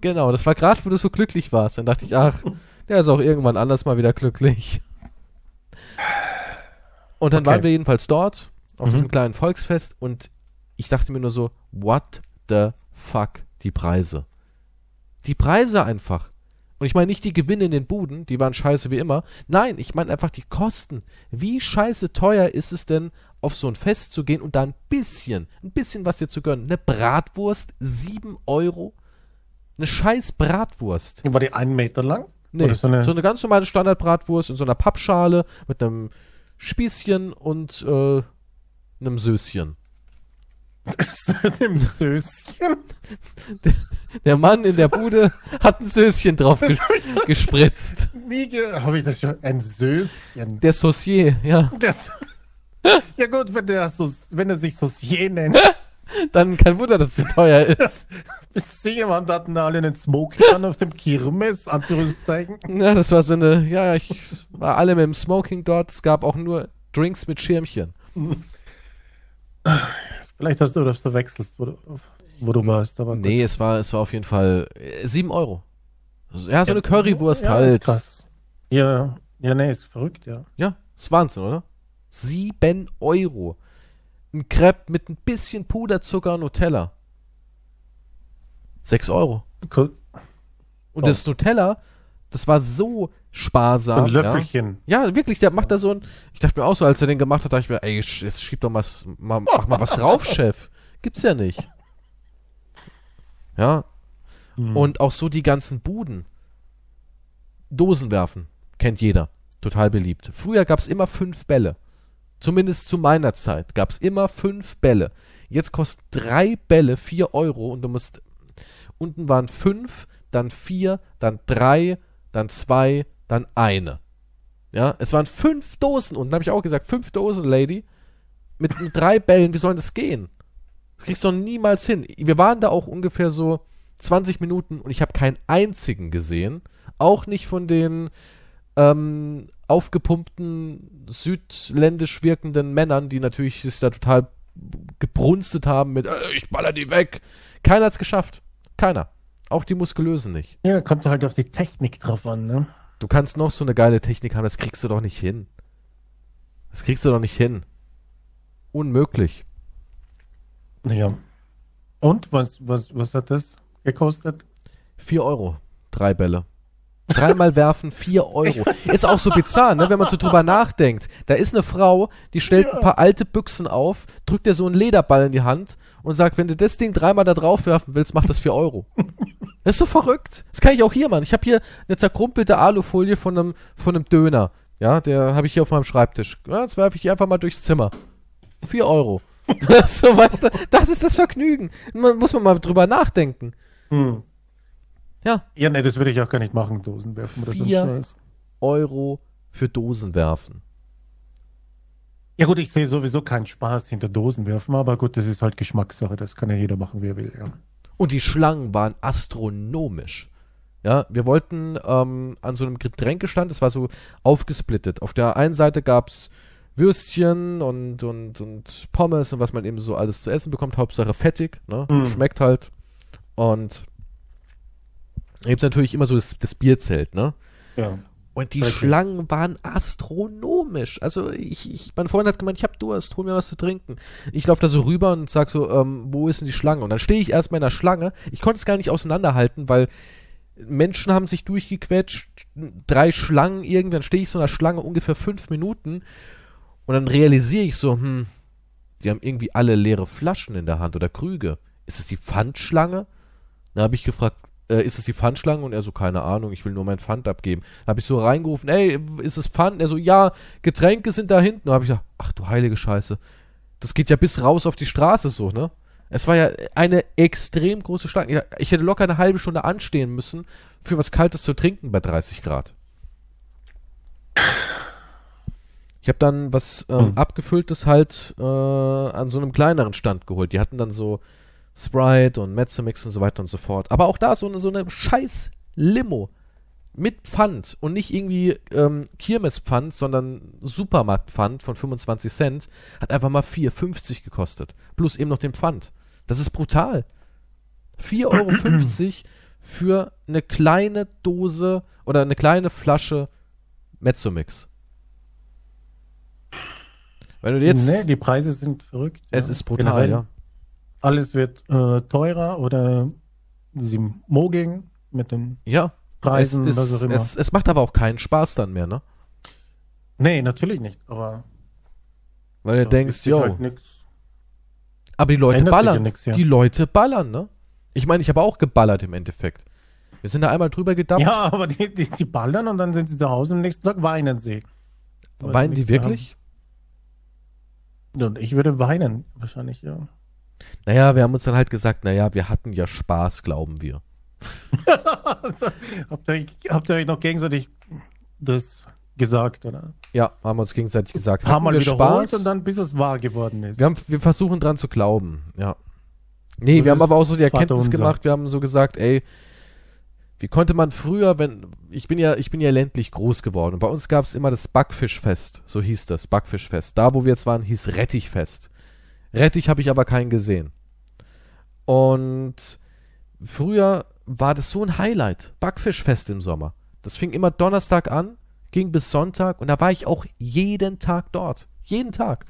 Genau, das war gerade, wo du so glücklich warst. Dann dachte ich, ach, der ist auch irgendwann anders mal wieder glücklich. Und dann okay. waren wir jedenfalls dort, auf mhm. diesem kleinen Volksfest, und ich dachte mir nur so, what the fuck, die Preise. Die Preise einfach. Und ich meine nicht die Gewinne in den Buden, die waren scheiße wie immer. Nein, ich meine einfach die Kosten. Wie scheiße teuer ist es denn, auf so ein Fest zu gehen und da ein bisschen, ein bisschen was dir zu gönnen? Eine Bratwurst, sieben Euro? Eine scheiß Bratwurst. War die einen Meter lang? Nee, so eine, so eine ganz normale Standardbratwurst in so einer Pappschale mit einem Spießchen und äh, einem Söschen. Dem Söschen? Der, der, Mann in der Bude hat ein Söschen drauf ge gespritzt. Nie ge habe ich das schon? Ein Söschen. Der Saucier, ja. Der, ja gut, wenn der, wenn er sich Saucier nennt. Dann kein Wunder, dass es so teuer ist. Bist du jemand hatten alle einen Smoking auf dem Kirmes, Anführungszeichen? Ja, das war so eine, ja, ich war alle mit dem Smoking dort. Es gab auch nur Drinks mit Schirmchen. Vielleicht hast du das verwechselt, wo du, wo du warst. Aber nee, es war, es war auf jeden Fall äh, 7 Euro. Ja, so ja, eine Currywurst ja, halt. Ist krass. Ja, ja, nee, ist verrückt, ja. Ja, ist Wahnsinn, oder? 7 Euro. Ein Crepe mit ein bisschen Puderzucker und Nutella. 6 Euro. Cool. Und oh. das Nutella, das war so sparsam. Ein Löffelchen. Ja? ja, wirklich, der macht da so ein. Ich dachte mir auch so, als er den gemacht hat, dachte ich mir, ey, jetzt schieb doch mal, mal mach mal was drauf, Chef. Gibt's ja nicht. Ja. Hm. Und auch so die ganzen Buden. Dosen werfen. Kennt jeder. Total beliebt. Früher gab's immer fünf Bälle. Zumindest zu meiner Zeit gab's immer fünf Bälle. Jetzt kostet drei Bälle vier Euro und du musst. Unten waren fünf, dann vier, dann drei, dann zwei, dann eine. Ja, es waren fünf Dosen und habe ich auch gesagt, fünf Dosen, Lady, mit, drei Bällen, wie soll das gehen? Das kriegst du doch niemals hin. Wir waren da auch ungefähr so 20 Minuten und ich habe keinen einzigen gesehen. Auch nicht von den ähm, aufgepumpten, südländisch wirkenden Männern, die natürlich sich da total gebrunstet haben mit, äh, ich baller die weg. Keiner hat's geschafft. Keiner. Auch die Muskulösen nicht. Ja, kommt halt auf die Technik drauf an, ne? Du kannst noch so eine geile Technik haben, das kriegst du doch nicht hin. Das kriegst du doch nicht hin. Unmöglich. Ja. Und was, was, was hat das gekostet? Vier Euro. Drei Bälle. Dreimal werfen, vier Euro. Ist auch so bizarr, ne? wenn man so drüber nachdenkt. Da ist eine Frau, die stellt ja. ein paar alte Büchsen auf, drückt dir so einen Lederball in die Hand und sagt, wenn du das Ding dreimal da drauf werfen willst, mach das vier Euro. Das ist so verrückt. Das kann ich auch hier machen. Ich habe hier eine zerkrumpelte Alufolie von einem, von einem Döner. Ja, der habe ich hier auf meinem Schreibtisch. Ja, jetzt werfe ich die einfach mal durchs Zimmer. Vier Euro. so, weißt du, das ist das Vergnügen. Man, muss man mal drüber nachdenken. Hm. Ja. Ja, nee, das würde ich auch gar nicht machen, Dosen werfen Vier Euro für Dosen werfen. Ja gut, ich sehe sowieso keinen Spaß hinter Dosen werfen, aber gut, das ist halt Geschmackssache, das kann ja jeder machen, wie er will, ja. Und die Schlangen waren astronomisch. Ja, wir wollten ähm, an so einem Getränkestand, das war so aufgesplittet. Auf der einen Seite gab's Würstchen und, und, und Pommes und was man eben so alles zu essen bekommt, Hauptsache fettig, ne? Mm. Schmeckt halt. Und gibt's natürlich immer so das, das Bierzelt, ne? Ja. Und die Wirklich? Schlangen waren astronomisch. Also ich, ich, mein Freund hat gemeint, ich hab Durst, hol mir was zu trinken. Ich laufe da so rüber und sag so, ähm, wo ist denn die Schlange? Und dann stehe ich erstmal in der Schlange. Ich konnte es gar nicht auseinanderhalten, weil Menschen haben sich durchgequetscht, drei Schlangen irgendwann stehe ich so in der Schlange ungefähr fünf Minuten und dann realisiere ich so, hm, die haben irgendwie alle leere Flaschen in der Hand oder Krüge. Ist es die Pfandschlange? Dann habe ich gefragt, äh, ist es die Pfandschlange? Und er so, keine Ahnung, ich will nur mein Pfand abgeben. Dann habe ich so reingerufen, ey, ist es Pfand? Er so, ja, Getränke sind da hinten. Dann habe ich gesagt, ach du heilige Scheiße. Das geht ja bis raus auf die Straße so, ne? Es war ja eine extrem große Schlange. Ich hätte locker eine halbe Stunde anstehen müssen für was Kaltes zu trinken bei 30 Grad. Ich habe dann was ähm, Hm. abgefülltes halt äh, an so einem kleineren Stand geholt. Die hatten dann so Sprite und Mezzomix und so weiter und so fort. Aber auch da so eine, so eine scheiß Limo mit Pfand und nicht irgendwie ähm, Kirmespfand, sondern Supermarktpfand von 25 Cent hat einfach mal 4,50 gekostet. Plus eben noch den Pfand. Das ist brutal. 4,50 Euro für eine kleine Dose oder eine kleine Flasche Mezzomix. Wenn du jetzt. nee, die Preise sind verrückt. es ja. ist brutal, Generell, ja. Alles wird äh, teurer oder sie mogeln mit den Ja. Preisen, es, ist, es, es macht aber auch keinen Spaß dann mehr, ne? nee, natürlich nicht. Aber Weil du denkst, yo, halt aber die Leute ändert ballern. nix, ja. Die Leute ballern, ne? Ich meine, ich habe auch geballert im Endeffekt. Wir sind da einmal drüber gedappt. Ja, aber die, die, die ballern und dann sind sie zu Hause und am nächsten Tag weinen sie. Weinen die wirklich? haben. Und ich würde weinen, wahrscheinlich, ja. Naja, wir haben uns dann halt gesagt, naja, wir hatten ja Spaß, glauben wir. Also, habt, ihr, euch- habt ihr euch noch gegenseitig das gesagt, oder? Ja, haben wir uns gegenseitig gesagt. Haben wir Spaß? und dann bis es wahr geworden ist. Wir, haben, wir versuchen dran zu glauben, ja. Nee, So wir haben aber auch so die Erkenntnis gemacht, wir haben so gesagt, ey, wie konnte man früher, wenn, ich bin ja, ich bin ja ländlich groß geworden und bei uns gab es immer das Backfischfest, so hieß das, Backfischfest. Da, wo wir jetzt waren, hieß Rettichfest. Rettich habe ich aber keinen gesehen. Und früher war das so ein Highlight, Backfischfest im Sommer. Das fing immer Donnerstag an, ging bis Sonntag und da war ich auch jeden Tag dort. Jeden Tag.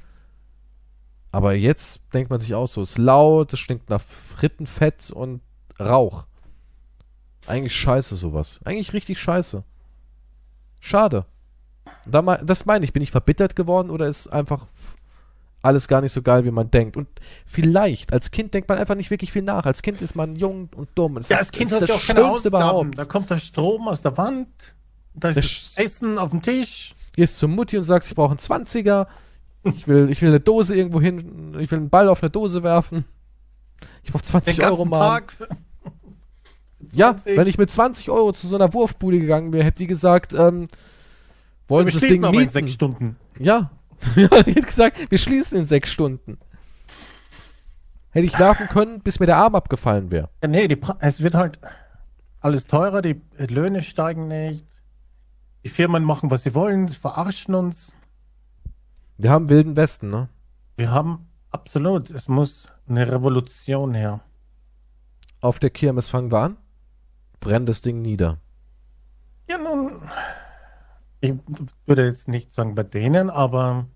Aber jetzt denkt man sich auch so, es ist laut, es stinkt nach Frittenfett und Rauch. Eigentlich scheiße sowas. Eigentlich richtig scheiße. Schade. Das meine ich, bin ich verbittert geworden oder ist einfach alles gar nicht so geil, wie man denkt? Und vielleicht, als Kind denkt man einfach nicht wirklich viel nach. Als Kind ist man jung und dumm. Es Ja, ist- als Kind ist hast du das auch keine Schönste überhaupt. Da kommt der Strom aus der Wand, da ist Das das Essen auf dem Tisch. gehst zur Mutti und sagst, ich brauche einen 20er. Ich will, ich will eine Dose irgendwo hin, ich will einen Ball auf eine Dose werfen. Ich brauche 20 Den Euro mal. Tag. Ja, 20. wenn ich mit 20 Euro zu so einer Wurfbude gegangen wäre, hätte die gesagt, ähm, wollen Wir Sie das Ding mieten? sechs Stunden. Ja. ja, die hätte gesagt, wir schließen in sechs Stunden. Hätte ich werfen können, bis mir der Arm abgefallen wäre. Ja, nee, die, es wird halt alles teurer, die Löhne steigen nicht. Die Firmen machen, was sie wollen, sie verarschen uns. Wir haben Wilden Westen, ne? Wir haben absolut, es muss eine Revolution her. Auf der Kirmes fangen wir an, brennen das Ding nieder. Ja, nun, ich würde jetzt nicht sagen bei denen, aber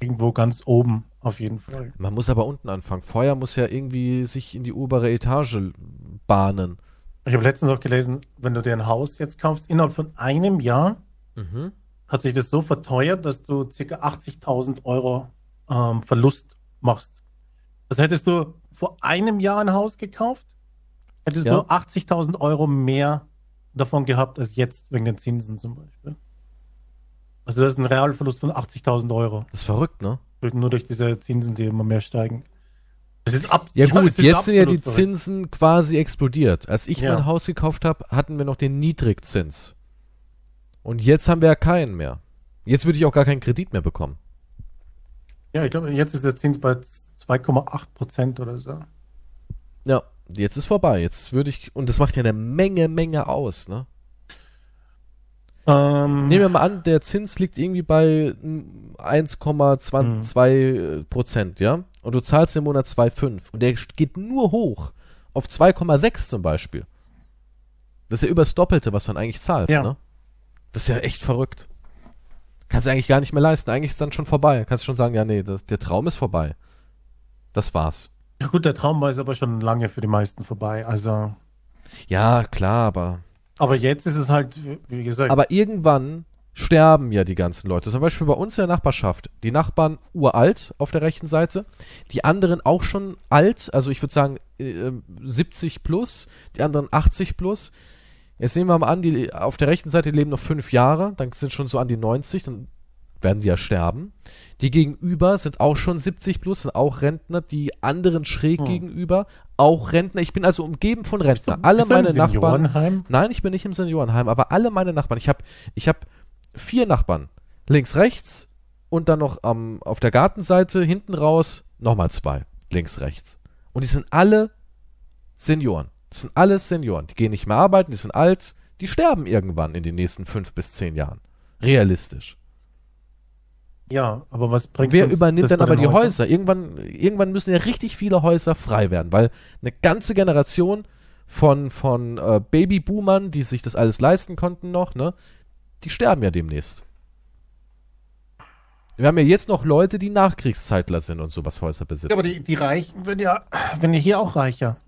irgendwo ganz oben auf jeden Fall. Man muss aber unten anfangen. Feuer muss ja irgendwie sich in die obere Etage bahnen. Ich habe letztens auch gelesen, wenn du dir ein Haus jetzt kaufst, innerhalb von einem Jahr Mhm. hat sich das so verteuert, dass du ca. 80.000 Euro ähm, Verlust machst. Das hättest du vor einem Jahr ein Haus gekauft, hättest Ja. du 80.000 Euro mehr davon gehabt als jetzt wegen den Zinsen zum Beispiel. Also das ist ein Realverlust von 80.000 Euro. Das ist verrückt, ne? Nur durch diese Zinsen, die immer mehr steigen. Das ist ab Ja gut, jetzt sind ja die absolut verrückt. Zinsen quasi explodiert. Als ich Ja. mein Haus gekauft habe, hatten wir noch den Niedrigzins. Und jetzt haben wir ja keinen mehr. Jetzt würde ich auch gar keinen Kredit mehr bekommen. Ja, ich glaube, jetzt ist der Zins bei 2,8 Prozent oder so. Ja, jetzt ist vorbei. Jetzt würde ich, und das macht ja eine Menge, Menge aus, ne? Ähm, Nehmen wir mal an, der Zins liegt irgendwie bei mm, 1,2 Prozent, ja? Und du zahlst im Monat 2,5. Und der geht nur hoch. Auf 2,6 zum Beispiel. Das ist ja übers Doppelte, was du dann eigentlich zahlst, Ja. ne? Das ist ja echt verrückt. Kannst du eigentlich gar nicht mehr leisten. Eigentlich ist dann schon vorbei. Kannst du schon sagen, ja, nee, das, der Traum ist vorbei. Das war's. Ja gut, der Traum war jetzt aber schon lange für die meisten vorbei. Also, Ja, klar, aber aber jetzt ist es halt, wie gesagt, Aber irgendwann sterben ja die ganzen Leute. Zum Beispiel bei uns in der Nachbarschaft. Die Nachbarn uralt auf der rechten Seite. Die anderen auch schon alt. Also ich würde sagen äh, 70 plus. Die anderen 80 plus. Jetzt nehmen wir mal an, die auf der rechten Seite leben noch fünf Jahre. Dann sind schon so an die 90. Dann werden die ja sterben. Die gegenüber sind auch schon 70 plus, sind auch Rentner. Die anderen schräg Hm. gegenüber auch Rentner. Ich bin also umgeben von Rentner. Alle bist du im meine Nachbarn. Seniorenheim? Nein, ich bin nicht im Seniorenheim, aber alle meine Nachbarn. Ich habe ich hab vier Nachbarn. Links, rechts und dann noch am, auf der Gartenseite hinten raus nochmal zwei. Links, rechts. Und die sind alle Senioren. Das sind alles Senioren. Die gehen nicht mehr arbeiten, die sind alt. Die sterben irgendwann in den nächsten fünf bis zehn Jahren. Realistisch. Ja, aber was bringt Und wer uns übernimmt das dann bei aber den die Häusern? Häuser? Irgendwann, irgendwann müssen ja richtig viele Häuser frei werden, weil eine ganze Generation von, von äh, Babyboomern, die sich das alles leisten konnten noch, ne, die sterben ja demnächst. Wir haben ja jetzt noch Leute, die Nachkriegszeitler sind und sowas Häuser besitzen. Ja, aber die, die Reichen werden ja, werden ja hier auch reicher.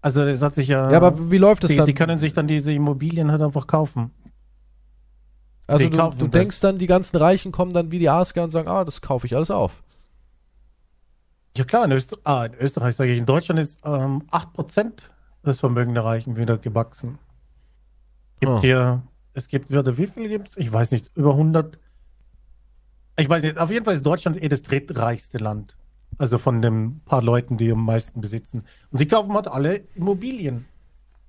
Also das hat sich ja. Ja, aber wie läuft es die, dann? die können sich dann diese Immobilien halt einfach kaufen. Also du, du denkst dann, die ganzen Reichen kommen dann wie die Asker und sagen, ah, das kaufe ich alles auf. Ja klar, in, Öster ah, in Österreich sage ich, in Deutschland ist ähm, 8% des Vermögen der Reichen wieder gewachsen. Gibt Ah. hier, es gibt, warte, wie viel gibt es? Ich weiß nicht, über 100. Ich weiß nicht, auf jeden Fall ist Deutschland eh das drittreichste Land. Also von den paar Leuten, die am meisten besitzen. Und die kaufen halt alle Immobilien.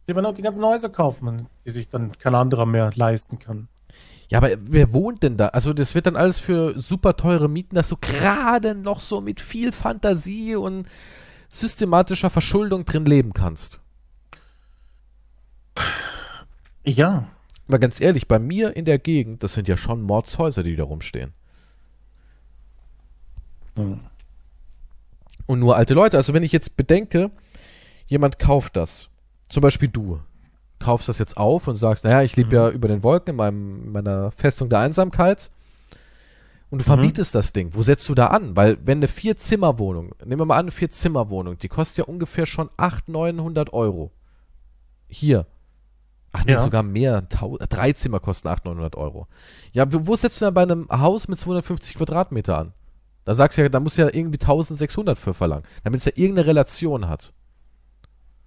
Die werden auch die ganzen Häuser kaufen, die sich dann kein anderer mehr leisten kann. Ja, aber wer wohnt denn da? Also das wird dann alles für super teure Mieten, dass du gerade noch so mit viel Fantasie und systematischer Verschuldung drin leben kannst. Ja, Mal ganz ehrlich, bei mir in der Gegend, das sind ja schon Mordshäuser, die da rumstehen. Hm. Und nur alte Leute. Also wenn ich jetzt bedenke, jemand kauft das, zum Beispiel du, kaufst das jetzt auf und sagst, naja, ich lebe Mhm. ja über den Wolken in meinem, meiner Festung der Einsamkeit und du vermietest das Ding. Wo setzt du da an? Weil wenn eine Vier-Zimmer-Wohnung, nehmen wir mal an, eine Vier-Zimmer-Wohnung, die kostet ja ungefähr schon 800, 900 Euro. Hier. Ach nee, Ja. sogar mehr. Drei Zimmer kosten 800, 900 Euro. Ja, wo wo setzt du dann bei einem Haus mit 250 Quadratmeter an? Da sagst du ja, da muss ja irgendwie 1600 für verlangen, damit es ja irgendeine Relation hat.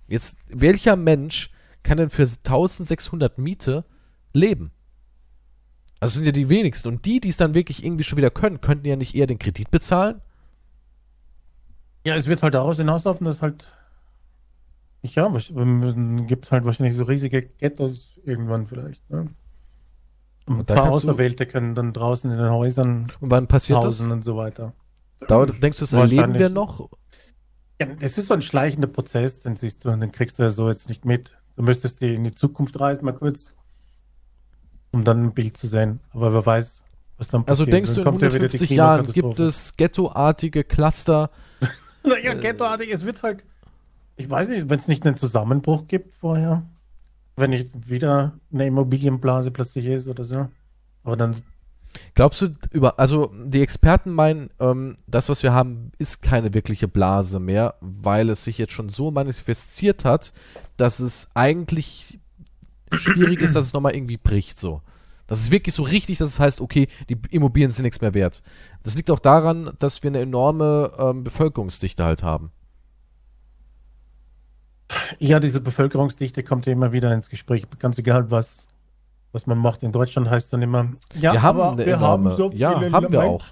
Jetzt, welcher Mensch kann denn für 1600 Miete leben? Also das sind ja die wenigsten. Und die, die es dann wirklich irgendwie schon wieder können, könnten ja nicht eher den Kredit bezahlen? Ja, es wird halt daraus hinauslaufen, dass halt. Ja, gibt es halt wahrscheinlich so riesige Ghettos irgendwann vielleicht. Ne? Und ein Und da paar Auserwählte können dann draußen in den Häusern Und wann passiert hausen und so weiter. das? Dauert, denkst du, das erleben wir noch? Ja, es ist so ein schleichender Prozess, den siehst du, den kriegst du ja so jetzt nicht mit. Du müsstest die in die Zukunft reisen, mal kurz, um dann ein Bild zu sehen. Aber wer weiß, was dann Also passiert. denkst du, Dann in kommt ja wieder die 150 Jahren gibt es ghettoartige Cluster? Naja, ghettoartig, es wird halt, ich weiß nicht, wenn es nicht einen Zusammenbruch gibt vorher, wenn nicht wieder eine Immobilienblase plötzlich ist oder so. Aber dann, Glaubst du, über, also die Experten meinen, ähm, das, was wir haben, ist keine wirkliche Blase mehr, weil es sich jetzt schon so manifestiert hat, dass es eigentlich schwierig ist, dass es nochmal irgendwie bricht so. Das ist wirklich so richtig, dass es heißt, okay, die Immobilien sind nichts mehr wert. Das liegt auch daran, dass wir eine enorme ähm, Bevölkerungsdichte halt haben. ja, diese Bevölkerungsdichte kommt ja immer wieder ins Gespräch, ganz egal, was, was man macht. In Deutschland heißt dann immer, ja, Wir haben aber wir haben so ja, viele haben wir auch.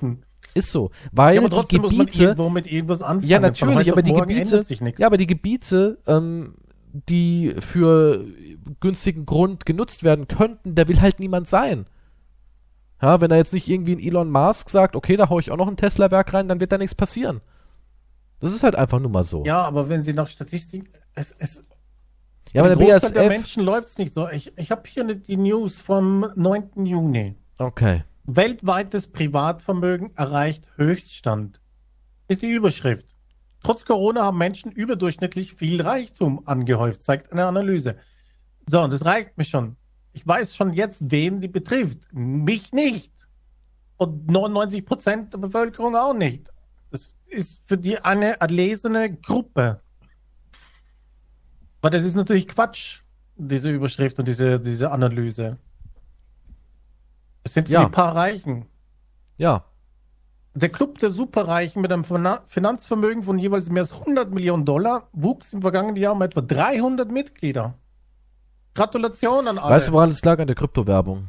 Ist so. Weil Ja, aber die trotzdem muss man Gebiete, mit irgendwas anfangen. Ja, natürlich, aber die Gebiete, ja, aber die Gebiete, ähm, die für günstigen Grund genutzt werden könnten, da will halt niemand sein. Ja, wenn da jetzt nicht irgendwie ein Elon Musk sagt, okay, da hau ich auch noch ein Tesla-Werk rein, dann wird da nichts passieren. Das ist halt einfach nur mal so. Ja, aber wenn Sie nach Statistik, es, es, ja aber der Großteil der BASF, Menschen läuft es nicht so. Ich, ich habe hier ne- die News vom 9. Juni. okay. Weltweites Privatvermögen erreicht Höchststand. Ist die Überschrift. Trotz Corona haben Menschen überdurchschnittlich viel Reichtum angehäuft, zeigt eine Analyse. So, und das reicht mir schon. Ich weiß schon jetzt, wen die betrifft. Mich nicht. Und 99 Prozent der Bevölkerung auch nicht. Das ist für die eine erlesene Gruppe. Aber das ist natürlich Quatsch, diese Überschrift und diese, diese Analyse. Das sind für Ja. die paar Reichen. Ja, Der Club der Superreichen mit einem Fina- Finanzvermögen von jeweils mehr als 100 Millionen Dollar wuchs im vergangenen Jahr um etwa 300 Mitglieder. Gratulation an alle. Weißt du, woran es lag? An der Kryptowährung.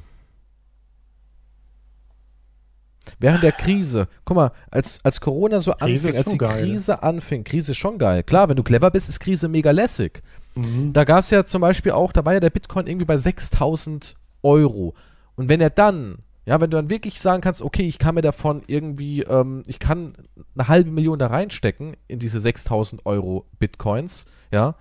Während der Krise, guck mal, als, als Corona so Krise anfing, als die geil. Krise anfing, Krise ist schon geil. Klar, wenn du clever bist, ist Krise mega lässig. Mhm. Da gab es ja zum Beispiel auch, da war ja der Bitcoin irgendwie bei 6000 Euro. Und wenn er dann, ja, wenn du dann wirklich sagen kannst, okay, ich kann mir davon irgendwie, ähm, ich kann eine halbe Million da reinstecken in diese 6000 Euro Bitcoins, ja.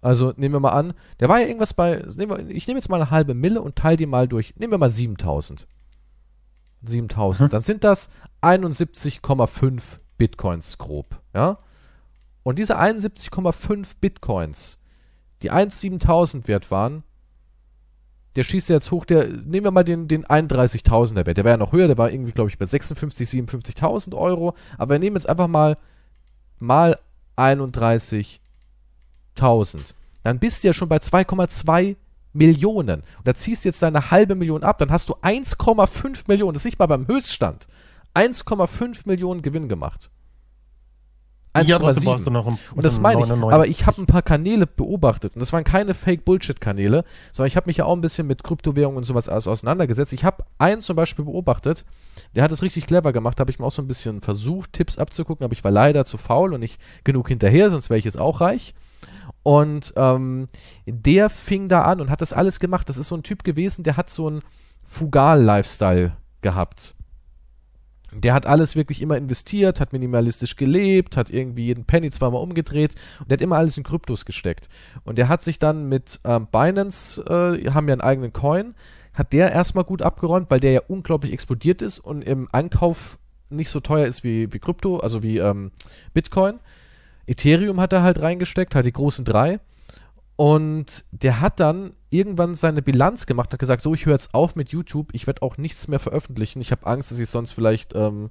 Also nehmen wir mal an, der war ja irgendwas bei, wir, ich nehme jetzt mal eine halbe Mille und teile die mal durch, nehmen wir mal 7000. 7000, Mhm. dann sind das 71,5 Bitcoins grob, ja. Und diese 71,5 Bitcoins, die 1,7000 wert waren, der schießt jetzt hoch, der, nehmen wir mal den, den 31.000er Wert, der war ja noch höher, der war irgendwie, glaube ich, bei 56, 57.000 Euro, aber wir nehmen jetzt einfach mal, mal 31.000. Dann bist du ja schon bei 2,2 Millionen. Und da ziehst du jetzt deine halbe Million ab, dann hast du 1,5 Millionen, das ist nicht mal beim Höchststand, 1,5 Millionen Gewinn gemacht. Ja, trotzdem 1,7. brauchst du noch ein, Und das meine ich. Aber ich habe ein paar Kanäle beobachtet. Und das waren keine Fake-Bullshit-Kanäle, sondern ich habe mich ja auch ein bisschen mit Kryptowährungen und sowas alles auseinandergesetzt. Ich habe einen zum Beispiel beobachtet, der hat es richtig clever gemacht. Da habe ich mir auch so ein bisschen versucht, Tipps abzugucken, aber ich war leider zu faul und nicht genug hinterher, sonst wäre ich jetzt auch reich. Und ähm, der fing da an und hat das alles gemacht. Das ist so ein Typ gewesen, der hat so einen Fugal-Lifestyle gehabt. Der hat alles wirklich immer investiert, hat minimalistisch gelebt, hat irgendwie jeden Penny zweimal umgedreht und der hat immer alles in Kryptos gesteckt. Und der hat sich dann mit ähm, Binance, äh, haben ja einen eigenen Coin, hat der erstmal gut abgeräumt, weil der ja unglaublich explodiert ist und im Ankauf nicht so teuer ist wie, wie Krypto, also wie ähm, Bitcoin. Ethereum hat er halt reingesteckt, halt die großen drei. Und der hat dann irgendwann seine Bilanz gemacht und hat gesagt, so, ich höre jetzt auf mit YouTube, ich werde auch nichts mehr veröffentlichen, ich habe Angst, dass ich sonst vielleicht ähm,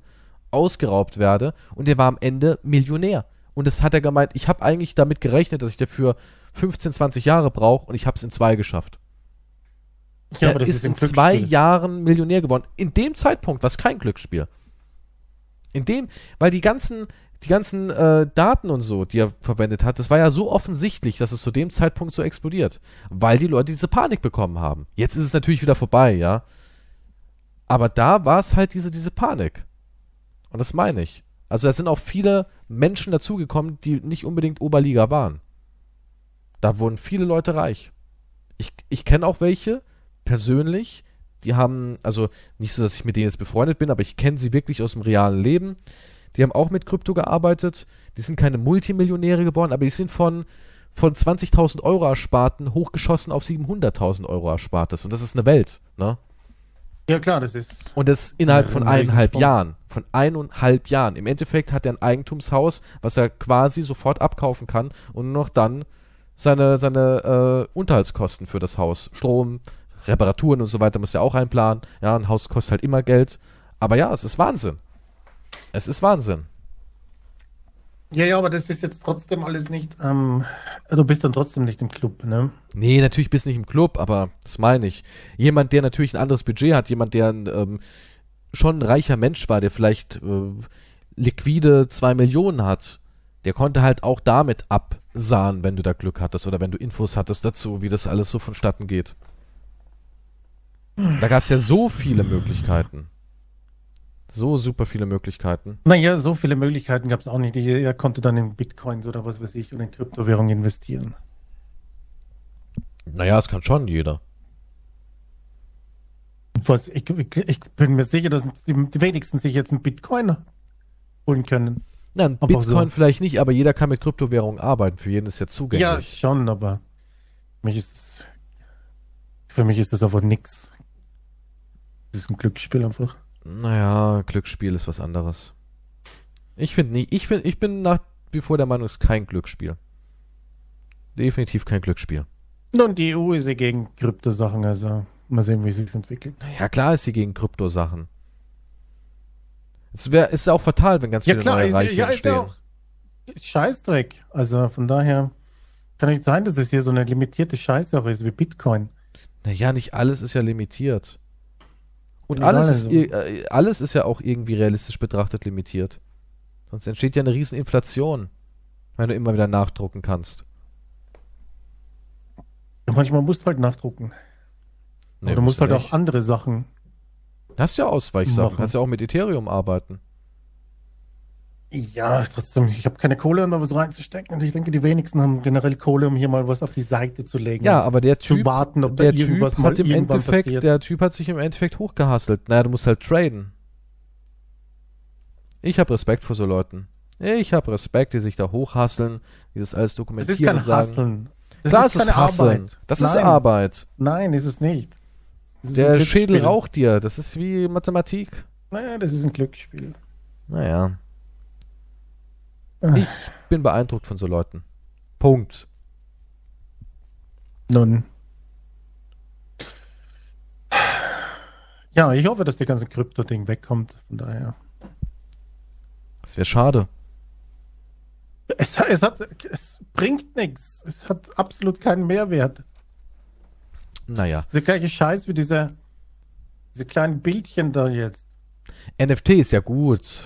ausgeraubt werde. Und der war am Ende Millionär. Und das hat er gemeint, ich habe eigentlich damit gerechnet, dass ich dafür 15, 20 Jahre brauche und ich habe es in zwei geschafft. ja, er aber das ist, ist in zwei. Jahren Millionär geworden. In dem Zeitpunkt war es kein Glücksspiel. In dem, weil die ganzen, die ganzen äh, Daten und so, die er verwendet hat, das war ja so offensichtlich, dass es zu dem Zeitpunkt so explodiert. Weil die Leute diese Panik bekommen haben. Jetzt ist es natürlich wieder vorbei, ja. Aber da war es halt diese, diese Panik. Und das meine ich. Also da sind auch viele Menschen dazugekommen, die nicht unbedingt Oberliga waren. Da wurden viele Leute reich. Ich, ich kenne auch welche, persönlich, die haben, also nicht so, dass ich mit denen jetzt befreundet bin, aber ich kenne sie wirklich aus dem realen Leben. Die haben auch mit Krypto gearbeitet. Die sind keine Multimillionäre geworden, aber die sind von, von 20.000 Euro Ersparten hochgeschossen auf 700.000 Euro Erspartes. Und das ist eine Welt, ne? Ja, klar, das ist. Und das innerhalb von ein eineinhalb. Jahren. Von eineinhalb Jahren. Im Endeffekt hat er ein Eigentumshaus, was er quasi sofort abkaufen kann und nur noch dann seine, seine äh, Unterhaltskosten für das Haus. Strom, Reparaturen und so weiter muss er auch einplanen. Ja, ein Haus kostet halt immer Geld. Aber ja, es ist Wahnsinn. Es ist Wahnsinn. Ja, ja, aber das ist jetzt trotzdem alles nicht. Ähm, du bist dann trotzdem nicht im Club, ne? Nee, natürlich bist du nicht im Club, aber das meine ich. Jemand, der natürlich ein anderes Budget hat, jemand, der ein, ähm, schon ein reicher Mensch war, der vielleicht äh, liquide zwei Millionen hat, der konnte halt auch damit absahen, wenn du da Glück hattest oder wenn du Infos hattest dazu, wie das alles so vonstatten geht. Da gab es ja so viele Möglichkeiten. So super viele Möglichkeiten. Naja, so viele Möglichkeiten gab es auch nicht. Er konnte dann in Bitcoins oder was weiß ich oder in Kryptowährungen investieren. Naja, es kann schon jeder. Was, ich, ich, ich bin mir sicher, dass die, wenigsten sich jetzt einen Bitcoin holen können. Na, ein Aber Bitcoin so. vielleicht nicht, aber jeder kann mit Kryptowährungen arbeiten. Für jeden ist ja zugänglich. Ja, schon, aber für mich ist für mich ist das einfach nix. Das ist ein Glücksspiel einfach. Naja, Glücksspiel ist was anderes. Ich finde nicht, ich finde, ich bin nach wie vor der Meinung, es ist kein Glücksspiel. Definitiv kein Glücksspiel. Nun, die EU ist ja gegen Kryptosachen, also mal sehen, wie sich entwickelt. Ja, klar ist sie gegen Kryptosachen. Es wär, ist ja auch fatal, wenn ganz viele neue ist, Reiche ja, ist entstehen. ja auch Scheißdreck. Also von daher kann nicht sein, dass es hier so eine limitierte Scheiße auch ist wie Bitcoin. Naja, nicht alles ist ja limitiert. Und alles, ist, also. ir- äh, alles ist ja auch irgendwie realistisch betrachtet limitiert. Sonst entsteht ja eine riesen Inflation, wenn du immer wieder nachdrucken kannst. Ja, manchmal musst du halt nachdrucken. Nee, Aber du musst musst halt nicht. auch andere Sachen. Hast ja Ausweichsachen. machen. Kannst ja auch mit Ethereum arbeiten. Ja, trotzdem, ich habe keine Kohle, um da was reinzustecken. Und ich denke, die wenigsten haben generell Kohle, um hier mal was auf die Seite zu legen. Ja, aber der Typ, warten, der Typ hat im Endeffekt, passiert. der Typ hat sich im Endeffekt hochgehasselt. Naja, du musst halt traden. Ich habe Respekt vor so Leuten. Ich habe Respekt, die sich da hochhasseln, die das alles das ist dokumentieren kein und sagen. Hasseln. Das Klar, ist es ist keine Hasseln. Arbeit. Das ist Nein. Arbeit. Nein, ist es nicht. Ist Der Schädel raucht dir. Das ist wie Mathematik. Naja, das ist ein Glücksspiel. Naja. Ah. Ich bin beeindruckt von so Leuten. Punkt. Nun. Ja, ich hoffe, dass der ganze Krypto-Ding wegkommt. Von daher. Das wäre schade. Es, es, hat, es bringt nichts. Es hat absolut keinen Mehrwert. Naja. Der gleiche Scheiß wie diese, diese kleinen Bildchen da jetzt. NFT ist ja gut.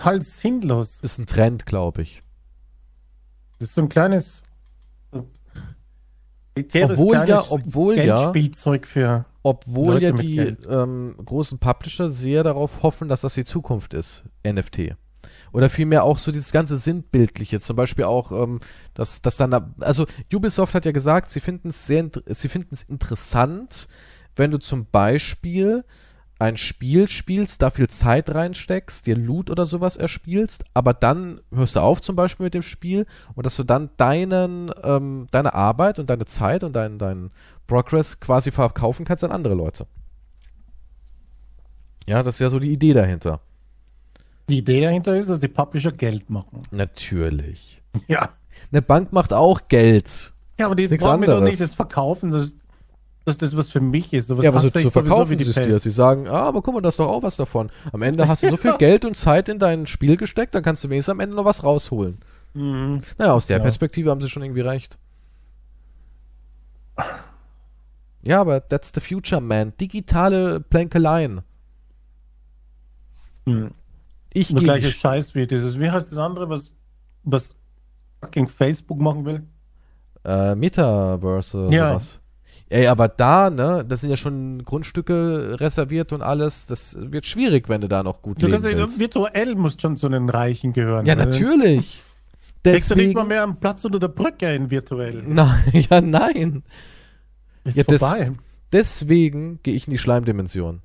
Total sinnlos. Ist ein Trend, glaube ich. Das ist so ein kleines. Obwohl kleines ja, obwohl ja, für. obwohl Leute ja die ähm, großen Publisher sehr darauf hoffen, dass das die Zukunft ist, NFT. Oder vielmehr auch so dieses ganze Sinnbildliche, zum Beispiel auch, ähm, dass, dass dann, da- also Ubisoft hat ja gesagt, sie finden es sehr, sie finden es interessant, wenn du zum Beispiel ein Spiel spielst, da viel Zeit reinsteckst, dir Loot oder sowas erspielst, aber dann hörst du auf zum Beispiel mit dem Spiel und dass du dann deinen, ähm, deine Arbeit und deine Zeit und deinen, deinen Progress quasi verkaufen kannst an andere Leute. Ja, das ist ja so die Idee dahinter. Die Idee dahinter ist, dass die Publisher Geld machen. Natürlich. Ja. Eine Bank macht auch Geld. Ja, aber die wollen mir doch nicht das verkaufen, dass, dass das was für mich ist. Sowas ja, aber so, sowieso verkaufen sie es dir. Sie sagen, ah, aber guck mal, da ist doch auch was davon. Am Ende hast du so viel Geld und Zeit in dein Spiel gesteckt, dann kannst du wenigstens am Ende noch was rausholen. Mhm. Naja, aus der Ja. Perspektive haben sie schon irgendwie recht. Ja, aber that's the future, man. Digitale Plänkeleien. Mhm. Ich gehe gleiche Scheiß wie dieses, wie heißt das andere, was, was fucking Facebook machen will? äh, Metaverse oder Ja. sowas. Ey, aber da, ne, das sind ja schon Grundstücke reserviert und alles. Das wird schwierig, wenn du da noch gut Du leben kannst, ja- willst. virtuell musst schon zu den Reichen gehören. Ja, Weil natürlich. dann Kriegst du nicht mal Deswegen. mehr einen Platz unter der Brücke in virtuell. Nein, ja, nein. Ist Ja, vorbei. Deswegen gehe ich in die Schleimdimension.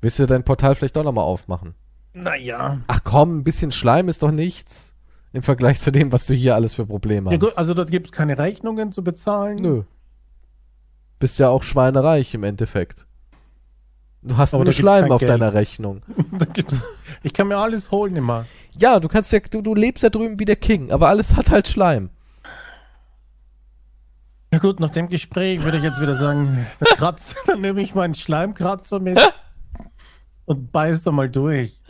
Willst du dein Portal vielleicht doch nochmal aufmachen? Naja. Ach komm, ein bisschen Schleim ist doch nichts. Im Vergleich zu dem, was du hier alles für Probleme Ja, hast. gut, also dort gibt es keine Rechnungen zu bezahlen. Nö. Bist ja auch schweinereich im Endeffekt. Du hast Aber nur Schleim auf Geld. deiner Rechnung. Ich kann mir alles holen immer. Ja, du kannst ja, du, du lebst ja drüben wie der King, aber alles hat halt Schleim. Ja gut, nach dem Gespräch würde ich jetzt wieder sagen, dann, kratz, dann nehme ich meinen Schleimkratzer mit und beiß da mal durch.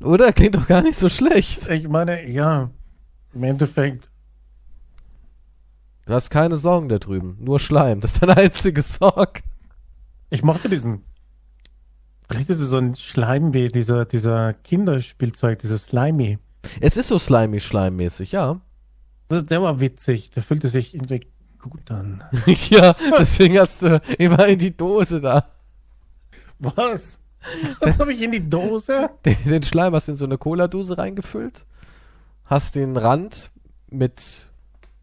Oder? Klingt doch gar nicht so schlecht. Ich meine, ja, im Endeffekt. Du hast keine Sorgen da drüben. Nur Schleim. Das ist deine einzige Sorge. Ich mochte diesen. Vielleicht ist es so ein Schleim wie dieser, dieser Kinderspielzeug, dieses Slimy. Es ist so slimy, schleimmäßig, ja. Das, der war witzig, der fühlte sich irgendwie gut an. ja, deswegen hast du immer in die Dose da. Was? Was habe ich in die Dose? Den, den Schleim hast du in so eine Cola-Dose reingefüllt. Hast den Rand mit,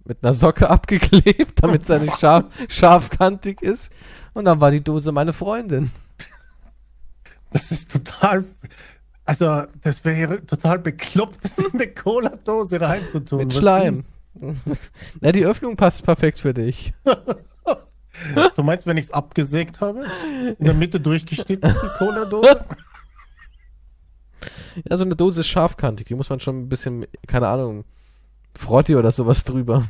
mit einer Socke abgeklebt, damit seine scharf, scharfkantig ist. Und dann war die Dose meine Freundin. Das ist total. Also, das wäre total bekloppt, das in eine Cola-Dose reinzutun. Mit Was Schleim. ist- Na, die Öffnung passt perfekt für dich. Du meinst, wenn ich es abgesägt habe? In der Mitte durchgeschnitten, die Cola-Dose? Ja, so eine Dose ist scharfkantig. Die muss man schon ein bisschen, keine Ahnung, Frotti oder sowas drüber.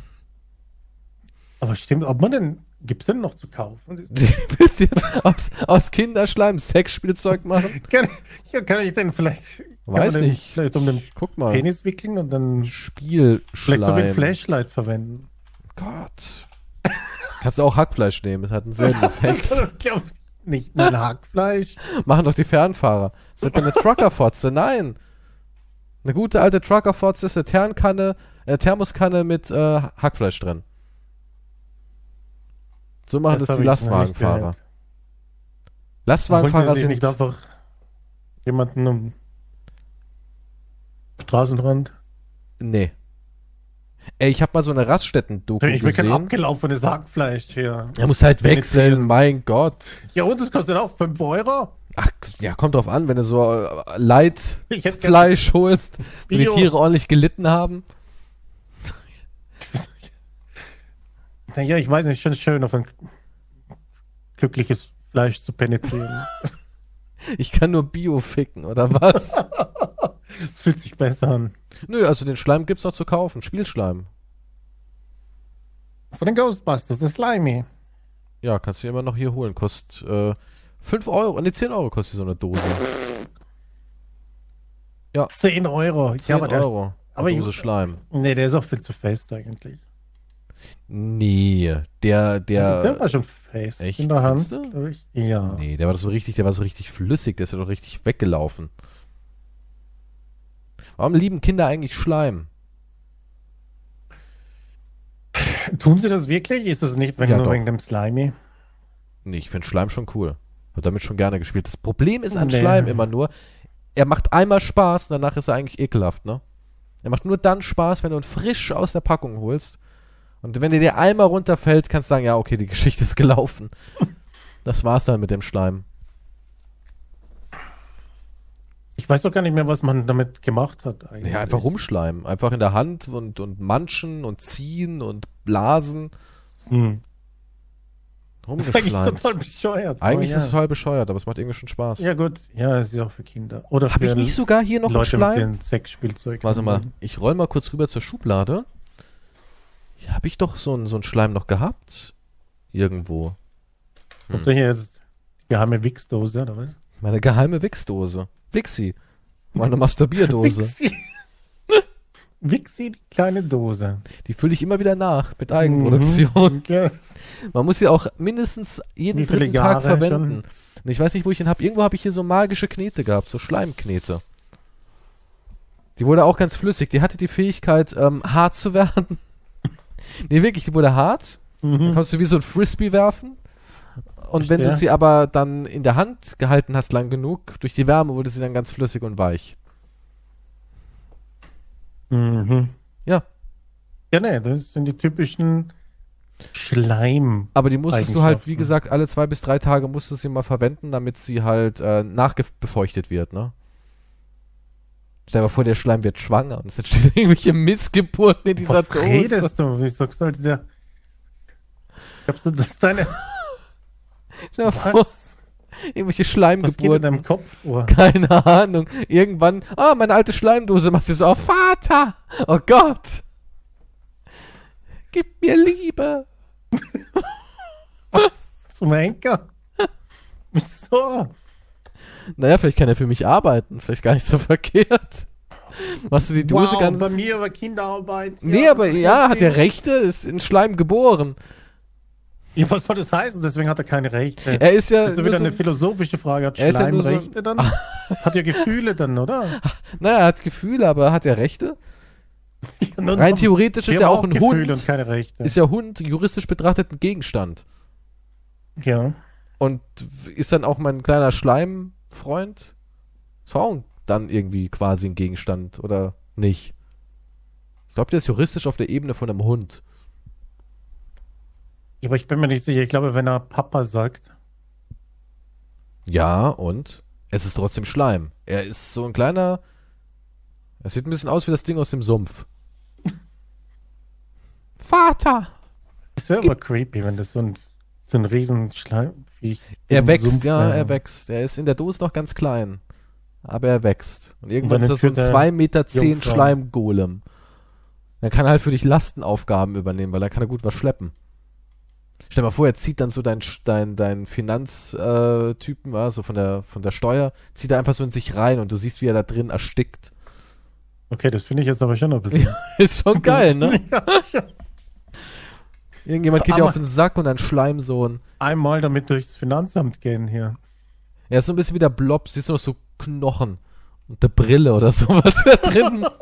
Aber stimmt, ob man denn, gibt's denn noch zu kaufen? Du willst jetzt aus, aus Kinderschleim Sexspielzeug machen? Kann, ja, kann ich denn vielleicht, kann Weiß man den nicht. vielleicht um den Guck mal. Penis wickeln und dann Spielschleim. vielleicht so wie Flashlight verwenden? Gott. Kannst du auch Hackfleisch nehmen, das hat einen selben Effekt. Das glaube ich nicht. Mein Hackfleisch. Machen doch die Fernfahrer. Das ist eine Truckerfotze, nein. Eine gute alte Truckerfotze ist eine äh, Thermoskanne mit äh, Hackfleisch drin. So machen das, hab die Lastwagenfahrer. Lastwagenfahrer sind nicht einfach jemanden am Straßenrand? Nee. Ey, ich habe mal so eine Raststätten-Doku Ich will kein gesehen. abgelaufenes Hackfleisch hier. Er muss halt wechseln, mein Gott. Ja, und es kostet auch 5 Euro. Ach, ja, kommt drauf an, wenn du so äh, Leitfleisch holst, wo die. Tiere ordentlich gelitten haben. Naja, ich weiß nicht, schon schön, auf ein glückliches Fleisch zu penetrieren. Ich kann nur Bio ficken, oder was? Es fühlt sich besser an. Nö, also den Schleim gibt's noch zu kaufen. Spielschleim. Von den Ghostbusters, das Slimy. Ja, kannst du immer noch hier holen. Kostet äh, 5 Euro, ne, 10 Euro kostet so eine Dose. 10 Euro. 10 aber der, Euro. aber eine ich- Dose Schleim. Nee, der ist auch viel zu fest eigentlich. Nee, der, der der, war schon fest. echt? In der Hand, Findest du? glaub ich. Ja. nee, der war so richtig, der war so richtig flüssig, der ist ja doch richtig weggelaufen. Warum lieben Kinder eigentlich Schleim? Tun sie das wirklich? Ist es nicht wegen, Ja, nur wegen dem Slimy? Nee, ich finde Schleim schon cool. Hab damit schon gerne gespielt. Das Problem ist an Nee. Schleim immer nur, er macht einmal Spaß und danach ist er eigentlich ekelhaft, ne? Er macht nur dann Spaß, wenn du ihn frisch aus der Packung holst. Und wenn der dir einmal runterfällt, kannst du sagen, ja, okay, die Geschichte ist gelaufen. Das war's dann mit dem Schleim. Ich weiß doch gar nicht mehr, was man damit gemacht hat eigentlich. Ja, einfach rumschleimen. Einfach in der Hand und, und manchen und ziehen und blasen. Hm. Das ist eigentlich Rumgeschleimt. total bescheuert. Eigentlich aber ist es ja. total bescheuert, aber es macht irgendwie schon Spaß. Ja gut, ja, es ist auch für Kinder. Oder Habe ich nicht sogar hier noch einen Leute Schleim? mit den Sexspielzeug. Warte mal, ich roll mal kurz rüber zur Schublade. Habe ich doch so einen so Schleim noch gehabt. Irgendwo. Hier jetzt geheime Wichsdose, oder was? Meine geheime Wichsdose. Wixi. Meine Masturbierdose. Wixi. Wixi, die kleine Dose. Die fülle ich immer wieder nach mit Eigenproduktion. Mhm. Yes. Man muss sie auch mindestens jeden dritten Tag Jahre verwenden. Und ich weiß nicht, wo ich ihn habe. Irgendwo habe ich hier so magische Knete gehabt, so Schleimknete. Die wurde auch ganz flüssig. Die hatte die Fähigkeit, ähm, hart zu werden. Nee, wirklich, die wurde hart. Dann Mhm. kannst du wie so ein Frisbee werfen. Und wenn du Verstehe. sie aber dann in der Hand gehalten hast lang genug, durch die Wärme wurde sie dann ganz flüssig und weich. Mhm. Ja. Ja, nee, das sind die typischen Schleim. Aber die musstest du halt, wie gesagt, alle zwei bis drei Tage musstest du sie mal verwenden, damit sie halt äh, nachbefeuchtet wird, ne? Stell dir mal vor, der Schleim wird schwanger und es entstehen irgendwelche Missgeburten in dieser Was Dose. redest du? Wieso sollte der... Glaubst du, dass deine... Stell dir mal vor, Was? irgendwelche Was geht in Schleimgeburten. deinem Kopf vor? Keine Ahnung. Irgendwann, ah, meine alte Schleimdose machst du so, oh Vater! Oh Gott! Gib mir Liebe! Was? Zum Henker? Wieso? Naja, vielleicht kann er für mich arbeiten. Vielleicht gar nicht so verkehrt. Machst du die Dose wow, ganz. bei mir über Kinderarbeit. Nee, aber ja, hat er Rechte, ist in Schleim geboren. Ja, was soll das heißen? Deswegen hat er keine Rechte. Er ist ja. das ist doch wieder so, eine philosophische Frage. Hat Er ja Schleim so- Rechte dann? hat ja Gefühle dann, oder? naja, er hat Gefühle, aber hat er Rechte? Ja, Rein theoretisch ist ja haben auch ein Gefühle Hund. und keine Rechte. Ist ja Hund juristisch betrachtet ein Gegenstand. ja. Und ist dann auch mein kleiner Schleimfreund? Ist auch dann irgendwie quasi ein Gegenstand, oder nicht? Ich glaube, der ist juristisch auf der Ebene von einem Hund. Ja, Aber ich bin mir nicht sicher. Ich glaube, wenn er Papa sagt, Ja, und? Es ist trotzdem Schleim. Er ist so ein kleiner. Er sieht ein bisschen aus wie das Ding aus dem Sumpf. Vater! es wäre aber creepy, wenn das so ein, so ein riesen Schleimviech Er wächst, Sumpf ja, wäre. er wächst. Er ist in der Dose noch ganz klein. Aber er wächst. Und irgendwann dann ist er so ein entführt er 2 Meter zehn. Schleimgolem. Dann kann er halt für dich Lastenaufgaben übernehmen, weil da kann er gut was schleppen. Stell mal vor, er zieht dann so dein, dein, dein Finanztypen, äh, so von der, von der Steuer, zieht er einfach so in sich rein und du siehst, wie er da drin erstickt. Okay, das finde ich jetzt aber schon ein bisschen. Ist schon geil, ne? ja, ja. Irgendjemand geht dir Aber- auf den Sack und ein Schleimsohn. Einmal damit durchs Finanzamt gehen hier. Er ist so ein bisschen wie der Blob, siehst du noch so Knochen und eine Brille oder sowas da drin.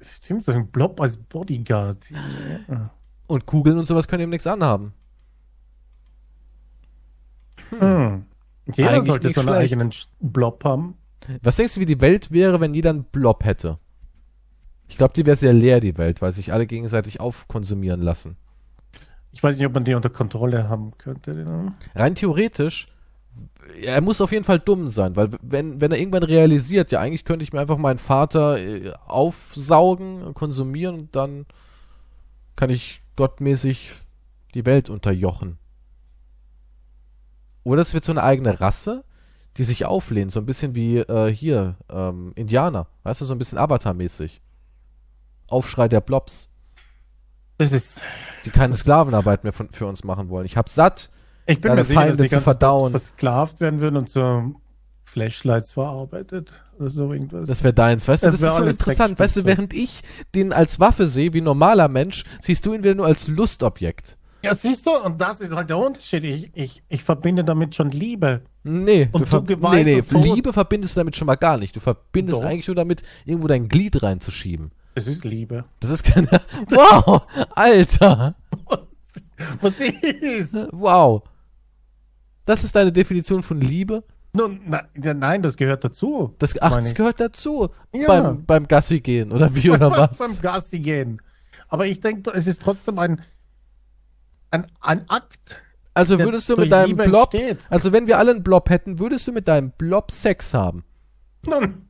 Stimmt, so ein Blob als Bodyguard. Ja. Und Kugeln und sowas können ihm nichts anhaben. Hm. Jeder Eigentlich sollte so einen schlecht. eigenen Blob haben. Was denkst du, wie die Welt wäre, wenn jeder einen Blob hätte? Ich glaube, die wäre sehr leer, die Welt, weil sich alle gegenseitig aufkonsumieren lassen. Ich weiß nicht, ob man die unter Kontrolle haben könnte. Rein theoretisch, er muss auf jeden Fall dumm sein, weil wenn, wenn er irgendwann realisiert, ja, eigentlich könnte ich mir einfach meinen Vater äh, aufsaugen, konsumieren und dann kann ich gottmäßig die Welt unterjochen. Oder es wird so eine eigene Rasse, die sich auflehnt, so ein bisschen wie äh, hier, ähm, Indianer, weißt du, so ein bisschen Avatar-mäßig. Aufschrei der Blobs, Das ist. die keine Sklavenarbeit mehr von, für uns machen wollen. Ich hab satt, Ich bin Deine mir sicher, dass Feinde die zu verdauen. Blobs versklavt werden würden und zu Flashlights verarbeitet oder so irgendwas. Das wäre deins, weißt du, Das das, ist so interessant. Weißt du, während ich den als Waffe sehe, wie normaler Mensch, siehst du ihn wieder nur als Lustobjekt. ja, siehst du, und das ist halt der Unterschied. Ich, ich, ich verbinde damit schon Liebe. Nee, Und du ver du Gewalt nee, nee. Liebe verbindest du damit schon mal gar nicht. Du verbindest Doch. eigentlich nur damit, irgendwo dein Glied reinzuschieben. Das ist Liebe. Das ist keine. Wow! Alter! Was ist? Wow! Das ist deine Definition von Liebe? Nun, na, nein, das gehört dazu. Das, ach, das gehört dazu. Ja. Beim, beim Gassi gehen, oder wie, oder was? Beim Gassi gehen. Aber ich denke, es ist trotzdem ein, ein, ein Akt. Also würdest du mit deinem Blob, entsteht. also wenn wir alle einen Blob hätten, würdest du mit deinem Blob Sex haben? Nun,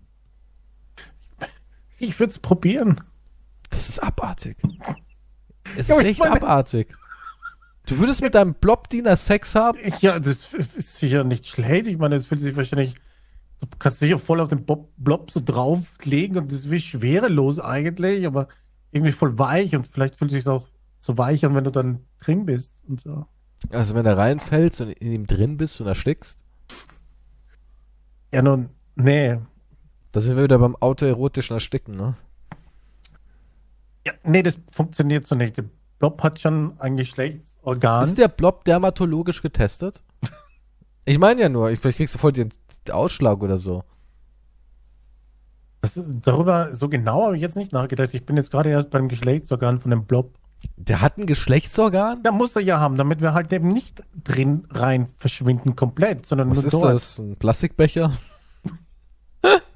ich würde es probieren. Das ist abartig. Es Ja, ist echt meine- abartig. Du würdest mit deinem Blob-Diener Sex haben? Ja, das ist sicher nicht schlecht. Ich meine, es fühlt sich wahrscheinlich. Du kannst sicher voll auf den Bob, Blob so drauflegen und das ist wie schwerelos eigentlich, aber irgendwie voll weich und vielleicht fühlt sich auch so weich an, wenn du dann drin bist und so. Also wenn er reinfällst und in ihm drin bist und erstickst? Ja, nun, nee. Da sind wir wieder beim autoerotischen Ersticken, ne? Ja, nee, das funktioniert so nicht. Der Blob hat schon ein Geschlechtsorgan. Ist der Blob dermatologisch getestet? Ich meine ja nur, ich, vielleicht kriegst du voll den, den Ausschlag oder so. Das, darüber so genau habe ich jetzt nicht nachgedacht. Ich bin jetzt gerade erst beim Geschlechtsorgan von dem Blob. Der hat ein Geschlechtsorgan? Da muss er ja haben, damit wir halt eben nicht drin rein verschwinden komplett, sondern Was nur ist dort. das? Ein Plastikbecher?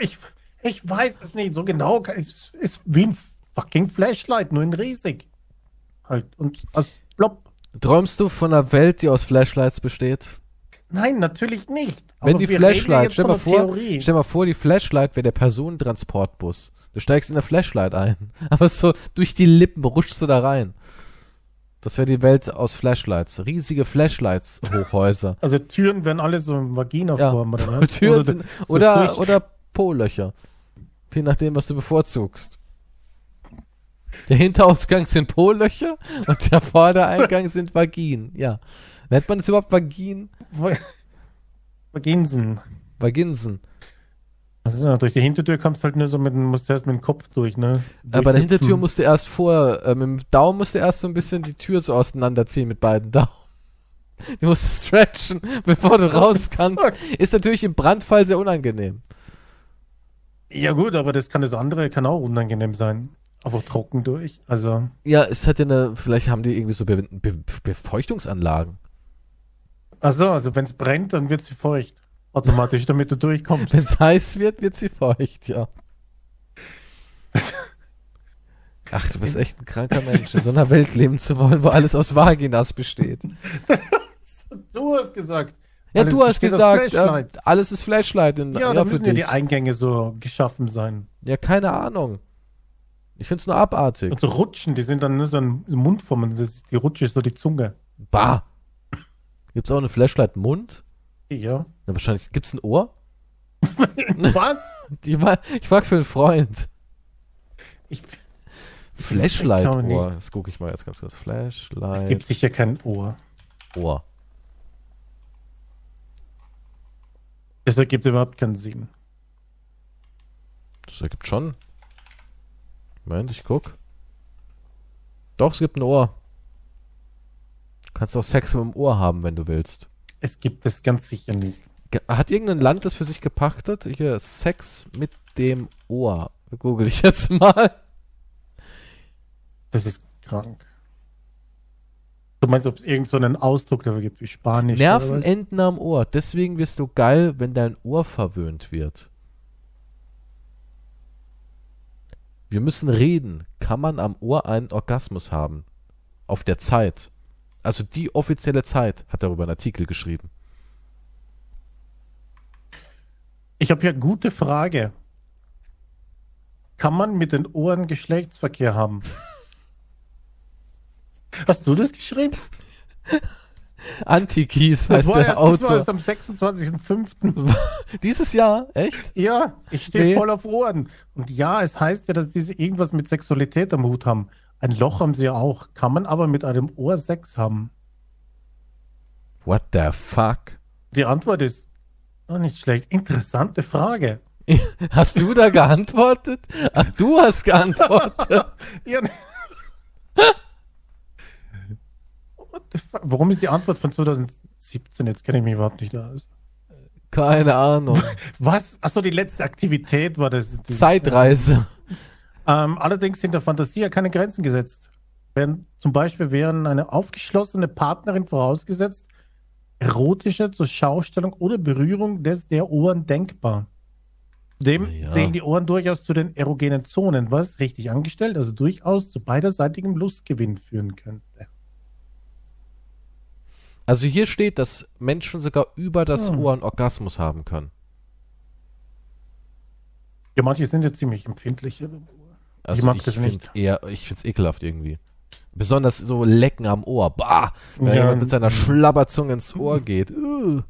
Ich, ich weiß es nicht so genau. Es ist wie ein fucking Flashlight, nur in riesig. Halt. Und als Blob. Träumst du von einer Welt, die aus Flashlights besteht? Nein, natürlich nicht. Wenn Aber die Flashlight, stell mal vor, Theorie. stell mal vor, die Flashlight wäre der Personentransportbus. Du steigst in der Flashlight ein, aber so durch die Lippen rutschst du da rein. Das wäre die Welt aus Flashlights. Riesige Flashlights, Hochhäuser. Also Türen werden alle so in Vagina-Form, Ja. oder? Türen sind, so oder, durch- oder Po-Löcher. Je nachdem, was du bevorzugst. Der Hinterausgang sind Po-Löcher und der Vordereingang sind Vaginen. Ja. Nennt man es überhaupt Vagin? Va- Vaginsen. Vaginsen. Also durch die Hintertür kommst du halt nur so mit dem, musst du erst mit dem Kopf durch, ne? Aber der. Hintertür musste erst vor, äh, mit dem Daumen musste erst so ein bisschen die Tür so auseinanderziehen mit beiden Daumen. Du musst stretchen, bevor du raus kannst. Ist natürlich im Brandfall sehr unangenehm. Ja gut, aber das kann das andere, kann auch unangenehm sein. Einfach trocken durch. Also, Ja, es hat ja eine, vielleicht haben die irgendwie so Be Be Befeuchtungsanlagen. also, also wenn es brennt, dann wird sie feucht. Automatisch, damit du durchkommst. Wenn es heiß wird, wird sie feucht, ja. Ach, du bist echt ein kranker Mensch, in so einer Welt leben zu wollen, wo alles aus Vaginas besteht. Du hast gesagt. Ja, alles du hast gesagt, Flashlight. äh, alles ist Flashlight. In, ja, ja, da für müssen ja die Eingänge so geschaffen sein. Ja, keine Ahnung. Ich find's nur abartig. Und so Rutschen, die sind dann nur so ein Mundform. Die Rutsche ist so die Zunge. Bah. Gibt's auch eine Flashlight-Mund? Ja. Na, wahrscheinlich. Gibt's ein Ohr? Was? Die, ich frag für einen Freund. Ich, Flashlight-Ohr. Das gucke ich mal jetzt ganz kurz. Es Flashlight. gibt sicher kein Ohr. Ohr. Das ergibt überhaupt keinen Sinn. Das ergibt schon. Moment, ich guck. Doch, es gibt ein Ohr. Kannst auch Sex mit dem Ohr haben, wenn du willst. Es gibt es ganz sicher nicht. Hat irgendein Land das für sich gepachtet? Hier, Sex mit dem Ohr. Google ich jetzt mal. Das ist krank. Du meinst, ob es irgend so einen Ausdruck dafür gibt wie Spanisch? Nervenenden am Ohr. Deswegen wirst du geil, wenn dein Ohr verwöhnt wird. Wir müssen reden. Kann man am Ohr einen Orgasmus haben? Auf der Zeit. Also die offizielle Zeit hat darüber einen Artikel geschrieben. Ich habe hier eine gute Frage. Kann man mit den Ohren Geschlechtsverkehr haben? Hast du das geschrieben? Antikis Das heißt der erst, das war Autor. erst am 26.05. Dieses Jahr? Echt? Ja, ich stehe Nee. voll auf Ohren. Und ja, es heißt ja, dass diese irgendwas mit Sexualität am Hut haben. Ein Loch haben sie ja auch. Kann man aber mit einem Ohr Sex haben? What the fuck? Die Antwort ist oh, nicht schlecht. Interessante Frage. Hast du da geantwortet? Ach, du hast geantwortet. Ja. The fuck? Warum ist die Antwort von 2017? Jetzt kenne ich mich überhaupt nicht aus. Keine Ahnung. Was? Achso, die letzte Aktivität war das. Zeitreise. Ähm, allerdings sind der Fantasie ja keine Grenzen gesetzt. Wenn, zum Beispiel wären eine aufgeschlossene Partnerin vorausgesetzt, erotische zur Schaustellung oder Berührung des der Ohren denkbar. Zudem Ja. zählen die Ohren durchaus zu den erogenen Zonen, was richtig angestellt, also durchaus zu beiderseitigem Lustgewinn führen könnte. Also hier steht, dass Menschen sogar über das Hm. Ohr einen Orgasmus haben können. Ja, manche sind ja ziemlich empfindlich. Also mag ich das finde nicht. eher, ich find's ekelhaft irgendwie. Besonders so Lecken am Ohr. Bah! Wenn Ja. jemand mit seiner Schlabberzunge ins Ohr geht. Uh.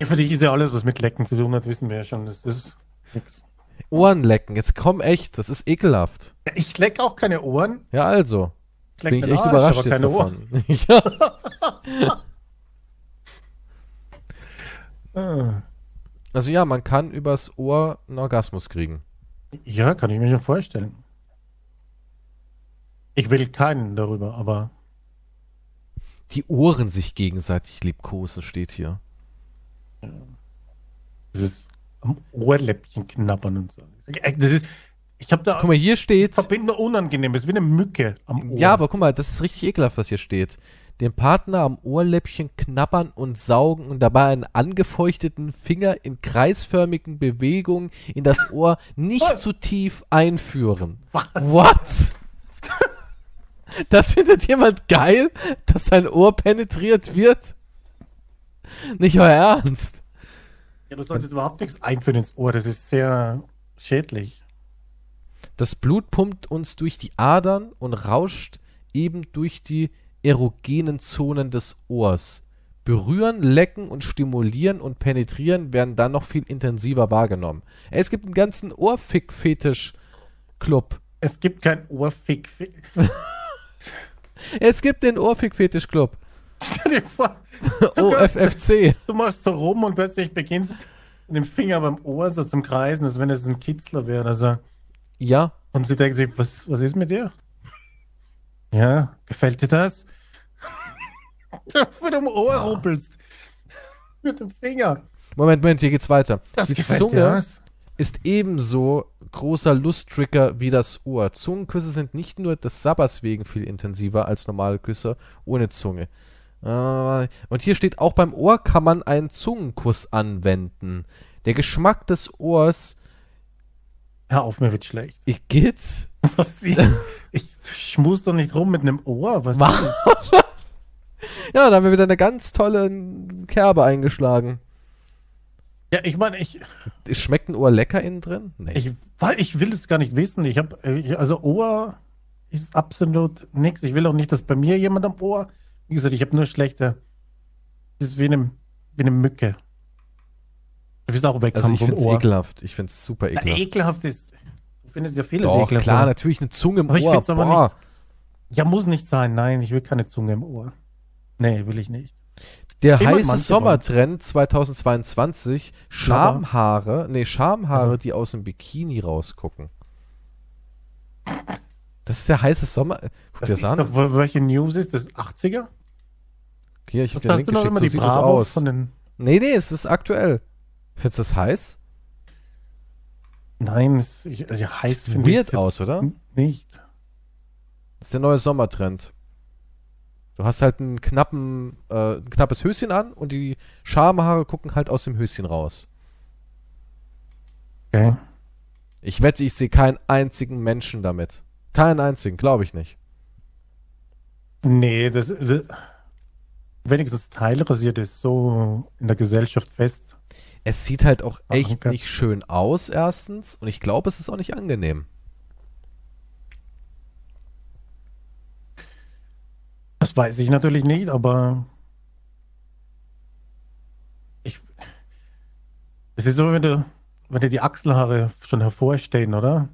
Ja, für dich ist ja alles, was mit Lecken zu tun hat, wissen wir ja schon. Das ist nix. Ohrenlecken. Jetzt komm echt, das ist ekelhaft. Ich leck auch keine Ohren. Ja, also. Ich Bin ich echt Arsch, überrascht aber jetzt keine Ohren. davon. ja. Ah. Also ja, man kann übers Ohr einen Orgasmus kriegen. Ja, kann ich mir schon vorstellen. Ich will keinen darüber, aber Die Ohren sich gegenseitig liebkosen, steht hier. das ist am Ohrläppchen knabbern und so. Das ist, ich habe da Guck mal, hier steht. verbinde Unangenehmes, wie eine Mücke am Ohr. Ja, aber guck mal, das ist richtig ekelhaft, was hier steht. Den Partner am Ohrläppchen knabbern und saugen und dabei einen angefeuchteten Finger in kreisförmigen Bewegungen in das Ohr nicht Was? zu tief einführen. Was? What? Das findet jemand geil, dass sein Ohr penetriert wird? Nicht euer Ernst. Ja, du solltest überhaupt nichts einführen ins Ohr, das ist sehr schädlich. Das Blut pumpt uns durch die Adern und rauscht eben durch die erogenen Zonen des Ohrs. Berühren, lecken und stimulieren und penetrieren werden dann noch viel intensiver wahrgenommen. Ey, es gibt einen ganzen Ohrfick-Fetisch-Club. Es gibt kein Ohrfick. Es gibt den Ohrfick-Fetisch-Club. Stell dir vor, OFFC. du machst so rum und plötzlich beginnst mit dem Finger beim Ohr so zum Kreisen, als wenn es ein Kitzler wäre. Also, Ja, und sie denkt sich, was, was ist mit dir? Ja, gefällt dir das? Du mit dem Ohr Ah. ruppelst. mit dem Finger. Moment, Moment, hier geht's weiter. Das Die Zunge was? ist ebenso großer Lusttrigger wie das Ohr. Zungenküsse sind nicht nur des Sabbers wegen viel intensiver als normale Küsse ohne Zunge. Äh, und hier steht, auch beim Ohr kann man einen Zungenkuss anwenden. Der Geschmack des Ohrs, Hör auf, mir wird schlecht. ich geht's? Was, ich, ich schmus doch nicht rum mit einem Ohr. Was Was? Ja, da haben wir wieder eine ganz tolle Kerbe eingeschlagen. Ja, ich meine, ich, Schmeckt ein Ohr lecker innen drin? Nee. ich, weil ich will es gar nicht wissen. Ich habe, also Ohr ist absolut nichts. Ich will auch nicht, dass bei mir jemand am Ohr. Wie gesagt, ich habe nur schlechte. Das ist wie eine, wie eine Mücke. Du wirst auch also wegkommen ich vom find's Ohr. ekelhaft. Ich find's super Na, ekelhaft. ekelhaft ist. Du finde ja vieles Doch, ekelhaft. klar, natürlich eine Zunge im Aber ich Ohr. find's aber Boah. Ja, muss nicht sein. Nein, ich will keine Zunge im Ohr. Nee, will ich nicht. Der Immer heiße Sommertrend 2022, Schamhaare, nee, Schamhaare, Also. die aus dem Bikini rausgucken. Das ist der heiße Sommer. Guck Das dir ist doch, welche News ist das? 80er? Hier, ich hab dir den hast Link geschickt. So sieht das Bravo aus. von den... Nee, nee, es ist aktuell. Findest du das heiß? Nein, es, ich, also heiß Sieht finde ich weird jetzt aus, oder? Nicht. Das ist der neue Sommertrend. Du hast halt einen knappen, äh, ein knappes Höschen an und die Schamhaare gucken halt aus dem Höschen raus. Okay. Ich wette, ich sehe keinen einzigen Menschen damit. Keinen einzigen, glaube ich nicht. Nee, das, das wenigstens teilrasiert ist so in der Gesellschaft fest. Es sieht halt auch Ach, echt nicht schön aus, erstens. Und ich glaube, es ist auch nicht angenehm. Das weiß ich natürlich nicht, aber ich. Es ist so, wenn du, wenn dir die Achselhaare schon hervorstehen, oder?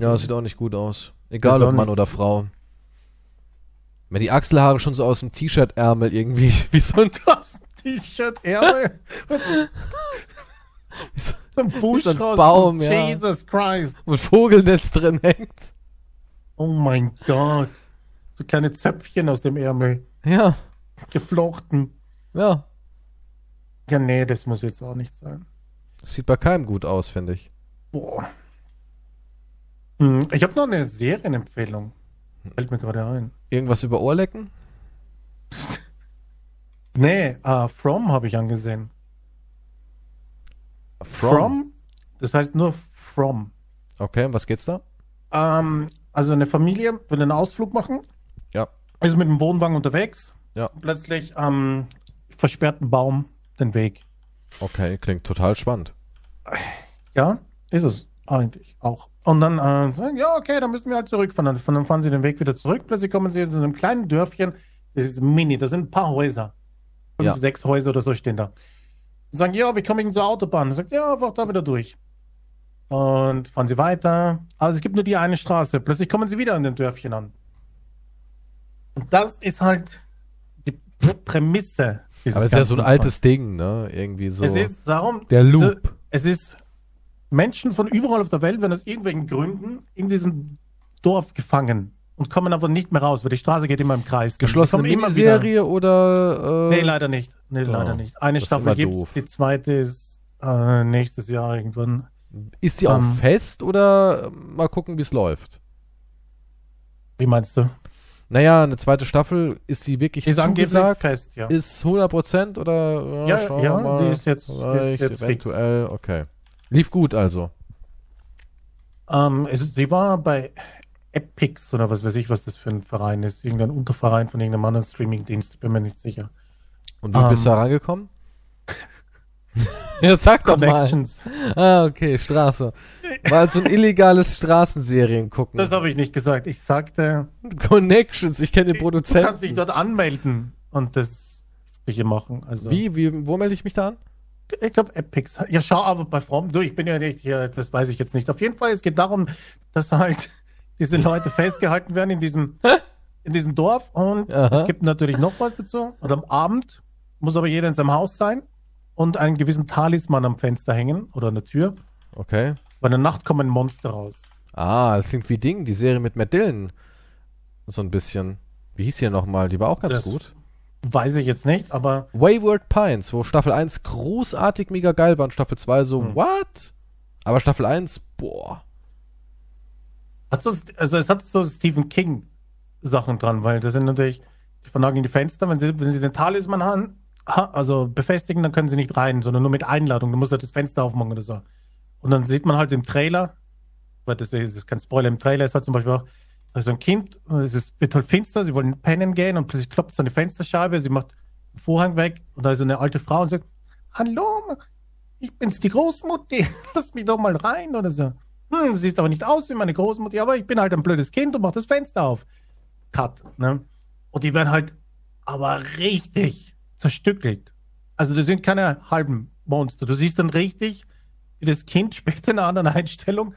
Ja, sieht auch nicht gut aus. Egal ob Mann oder Frau. Wenn die Achselhaare schon so aus dem T-Shirt-Ärmel irgendwie wie so ein, Das T-Shirt, Ärmel. mit so wie so einem Busch so ein raus. Baum, ja. Jesus Christ. ein Vogelnetz drin hängt. Oh mein Gott. So kleine Zöpfchen aus dem Ärmel. Ja, Geflochten. ja. Ja, nee, das muss jetzt auch nicht sein. Sieht bei keinem gut aus, finde ich. Boah. Hm, Ich habe noch eine Serienempfehlung. Fällt mir gerade ein. Irgendwas über Ohrlecken? Nee, uh, From habe ich angesehen. From. Das heißt nur From. Okay, um was geht's da? Ähm, also eine Familie will einen Ausflug machen. Ist mit dem Wohnwagen unterwegs. Ja. Plötzlich am versperrten Baum den Weg. Okay, klingt total spannend. Ja, ist es eigentlich auch. Und dann äh, sagen, ja, okay, dann müssen wir halt zurückfahren. Dann, dann fahren sie den Weg wieder zurück. Plötzlich kommen sie zu einem kleinen Dörfchen. Das ist mini, da sind ein paar Häuser. Fünf, Ja. sechs Häuser oder so stehen da. Und sagen, ja, wir kommen zur Autobahn. Dann sagt, ja, einfach da wieder durch. Und fahren sie weiter. Also es gibt nur die eine Straße. Plötzlich kommen sie wieder an den Dörfchen an. Und das ist halt die Prämisse. Aber es ist ja so ein altes Ding, ne? Irgendwie so. es ist darum. der Loop. Es ist Menschen von überall auf der Welt werden aus irgendwelchen Gründen in diesem Dorf gefangen und kommen aber nicht mehr raus, weil die Straße geht immer im Kreis. Geschlossene immer Miniserie oder. Äh, nee, leider nicht. Nee, Oh, leider nicht. Eine Staffel immer gibt doof. die zweite ist äh, nächstes Jahr irgendwann. Ist die auch Ähm. fest oder mal gucken, wie es läuft? Wie meinst du? Naja, eine zweite Staffel, ist die wirklich Ist angeblich zugesagt? fest, ja. Ist 100% oder? Ja, schauen ja, wir mal. die ist jetzt- die ist jetzt fix. eventuell, okay. Lief gut also. Ähm, es, sie war bei Epix oder was weiß ich, was das für ein Verein ist. Irgendein Unterverein von irgendeinem anderen Streamingdienst, bin mir nicht sicher. Und wie bist du Ähm. da rangekommen? ja, sag doch mal. Connections. Ah, okay, Straße. War so ein illegales Straßenserien gucken. Das habe ich nicht gesagt. Ich sagte, Connections, ich kenne den Du kannst dich Produzenten. dort anmelden und das Gleiche machen. Also, Wie, wie, wo melde ich mich da an? Ich glaube, Epics. Ja, schau aber bei From. Du, ich bin ja nicht hier, das weiß ich jetzt nicht. Auf jeden Fall, es geht darum, dass halt diese Leute festgehalten werden in diesem, in diesem Dorf und Aha. es gibt natürlich noch was dazu. Und am Abend muss aber jeder in seinem Haus sein und einen gewissen Talisman am Fenster hängen oder an der Tür. Okay. Bei der Nacht kommen Monster raus. Ah, das klingt wie Ding, die Serie mit Matt Dillon. So ein bisschen. Wie hieß die nochmal? Die war auch ganz Das- gut. Weiß ich jetzt nicht, aber Wayward Pines, wo Staffel 1 großartig mega geil war und Staffel 2 so, Hm. what? Aber Staffel 1, boah. Hat so, also es hat so Stephen King Sachen dran, weil das sind natürlich, die vernageln die Fenster, wenn sie, wenn sie den Talisman haben, ha- also befestigen, dann können sie nicht rein, sondern nur mit Einladung. Du musst halt das Fenster aufmachen oder so. Und dann sieht man halt im Trailer, weil das ist kein Spoiler, im Trailer ist halt zum Beispiel auch also ein Kind, es ist, wird halt finster, sie wollen pennen gehen und plötzlich klopft so eine Fensterscheibe, sie macht den Vorhang weg und da ist eine alte Frau und sagt, Hallo, ich bin's, die Großmutter, lass mich doch mal rein oder so. Hm, du siehst aber nicht aus wie meine Großmutter, aber ich bin halt ein blödes Kind und mach das Fenster auf. Cut, ne? Und die werden halt aber richtig zerstückelt. Also das sind keine halben Monster. Du siehst dann richtig, das Kind später in einer anderen Einstellung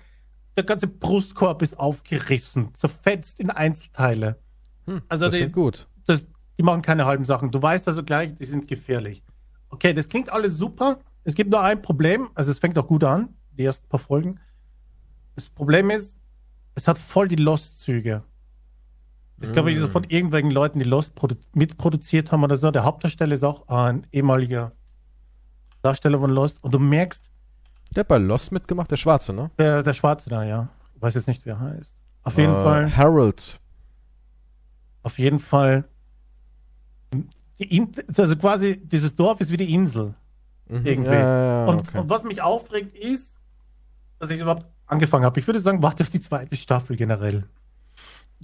der ganze Brustkorb ist aufgerissen, zerfetzt in Einzelteile. Hm, Also das die- gut. Das, die machen keine halben Sachen. Du weißt also gleich, die sind gefährlich. Okay, das klingt alles super. Es gibt nur ein Problem. Also es fängt auch gut an, die ersten paar Folgen. Das Problem ist, es hat voll die Lost-Züge. Ich glaube, Mm. das ist von irgendwelchen Leuten, die Lost produ mitproduziert haben oder so. Der Hauptdarsteller ist auch ein ehemaliger Darsteller von Lost. Und du merkst, Der hat bei Lost mitgemacht, der Schwarze, ne? der, der Schwarze da, ja. Ich weiß jetzt nicht, wer er heißt. Auf jeden Äh, Fall. Harold. auf jeden Fall. Also quasi, dieses Dorf ist wie die Insel. Mhm, Irgendwie. Ja, ja, und, okay. und was mich aufregt, ist, dass ich überhaupt angefangen habe. Ich würde sagen, warte auf die zweite Staffel generell.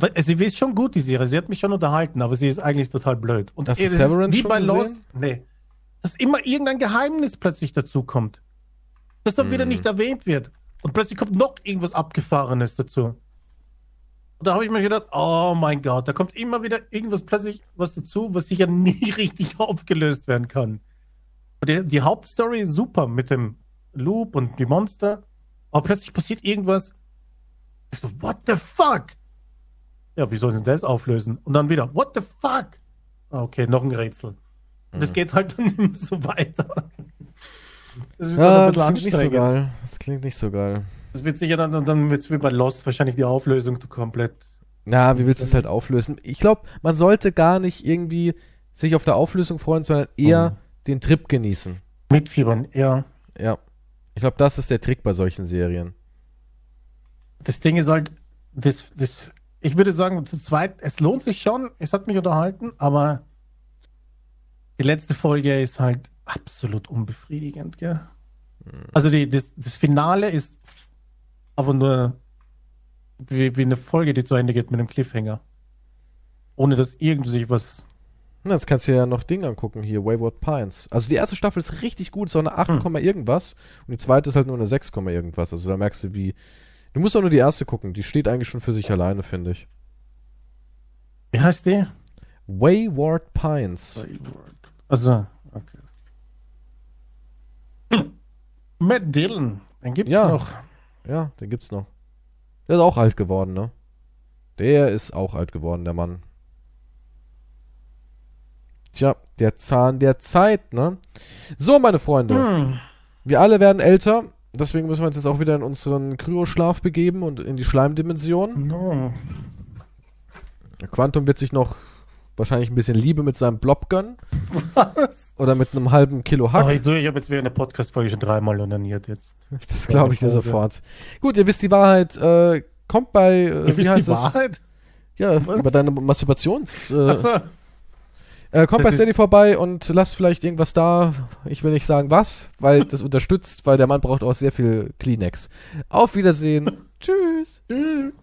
Also, sie ist schon gut, die Serie. Sie hat mich schon unterhalten, aber sie ist eigentlich total blöd. Und es ist Severance wie bei? Lost. Nee. Dass immer irgendein Geheimnis plötzlich dazukommt. Das dann wieder Hm. nicht erwähnt wird. Und plötzlich kommt noch irgendwas Abgefahrenes dazu. Und da habe ich mir gedacht, oh mein Gott, da kommt immer wieder irgendwas plötzlich was dazu, was sicher nie richtig aufgelöst werden kann. Die, die Hauptstory ist super mit dem Loop und die Monster, aber plötzlich passiert irgendwas. Ich so, what the fuck? Ja, wie soll sie das auflösen? Und dann wieder, what the fuck? Ah, Okay, noch ein Rätsel. Und das Mhm. geht halt dann immer so weiter. Das ist Ja, dann das ein klingt bisschen nicht so geil. Das klingt nicht so geil. Das wird sicher dann, dann wird wie bei Lost wahrscheinlich die Auflösung komplett. Na, wie willst du es halt auflösen? Ich glaube, man sollte gar nicht irgendwie sich auf der Auflösung freuen, sondern eher Mhm. den Trip genießen. Mitfiebern, ja. Ja. Ich glaube, das ist der Trick bei solchen Serien. Das Ding ist halt, das, das, ich würde sagen, zu zweit, es lohnt sich schon, es hat mich unterhalten, aber die letzte Folge ist halt absolut unbefriedigend, gell? Also die, das, das Finale ist aber nur wie, wie eine Folge, die zu Ende geht mit einem Cliffhanger. Ohne dass irgendwie sich was. Na, jetzt kannst du ja noch Ding angucken hier, Wayward Pines. Also die erste Staffel ist richtig gut, ist auch eine 8, Hm. Komma irgendwas. Und die zweite ist halt nur eine 6, Komma irgendwas. Also da merkst du, wie. Du musst auch nur die erste gucken. Die steht eigentlich schon für sich alleine, finde ich. Wie heißt die? Wayward Pines. Also, okay. Matt Dillon, den gibt's Ja. noch. Ja, den gibt's noch. Der ist auch alt geworden, ne? Der ist auch alt geworden, der Mann. Tja, der Zahn der Zeit, ne? So, meine Freunde. Hm. Wir alle werden älter. Deswegen müssen wir uns jetzt auch wieder in unseren Kryoschlaf begeben und in die Schleimdimension. No. Quantum wird sich noch wahrscheinlich ein bisschen Liebe mit seinem Blob gönnen. Was? Oder mit einem halben Kilo Hack. ich ich habe jetzt während der Podcast-Folge schon dreimal onaniert jetzt. Das glaube ich dir sofort. Gut, ihr wisst die Wahrheit. Äh, kommt bei. Äh, Ihr wie wisst heißt die das? Wahrheit? Ja, Was? über deine Masturbations. Äh, Achso. äh, kommt Das bei Steady ist- vorbei und lasst vielleicht irgendwas da. Ich will nicht sagen was, weil das unterstützt, weil der Mann braucht auch sehr viel Kleenex. Auf Wiedersehen. Tschüss. Tschüss.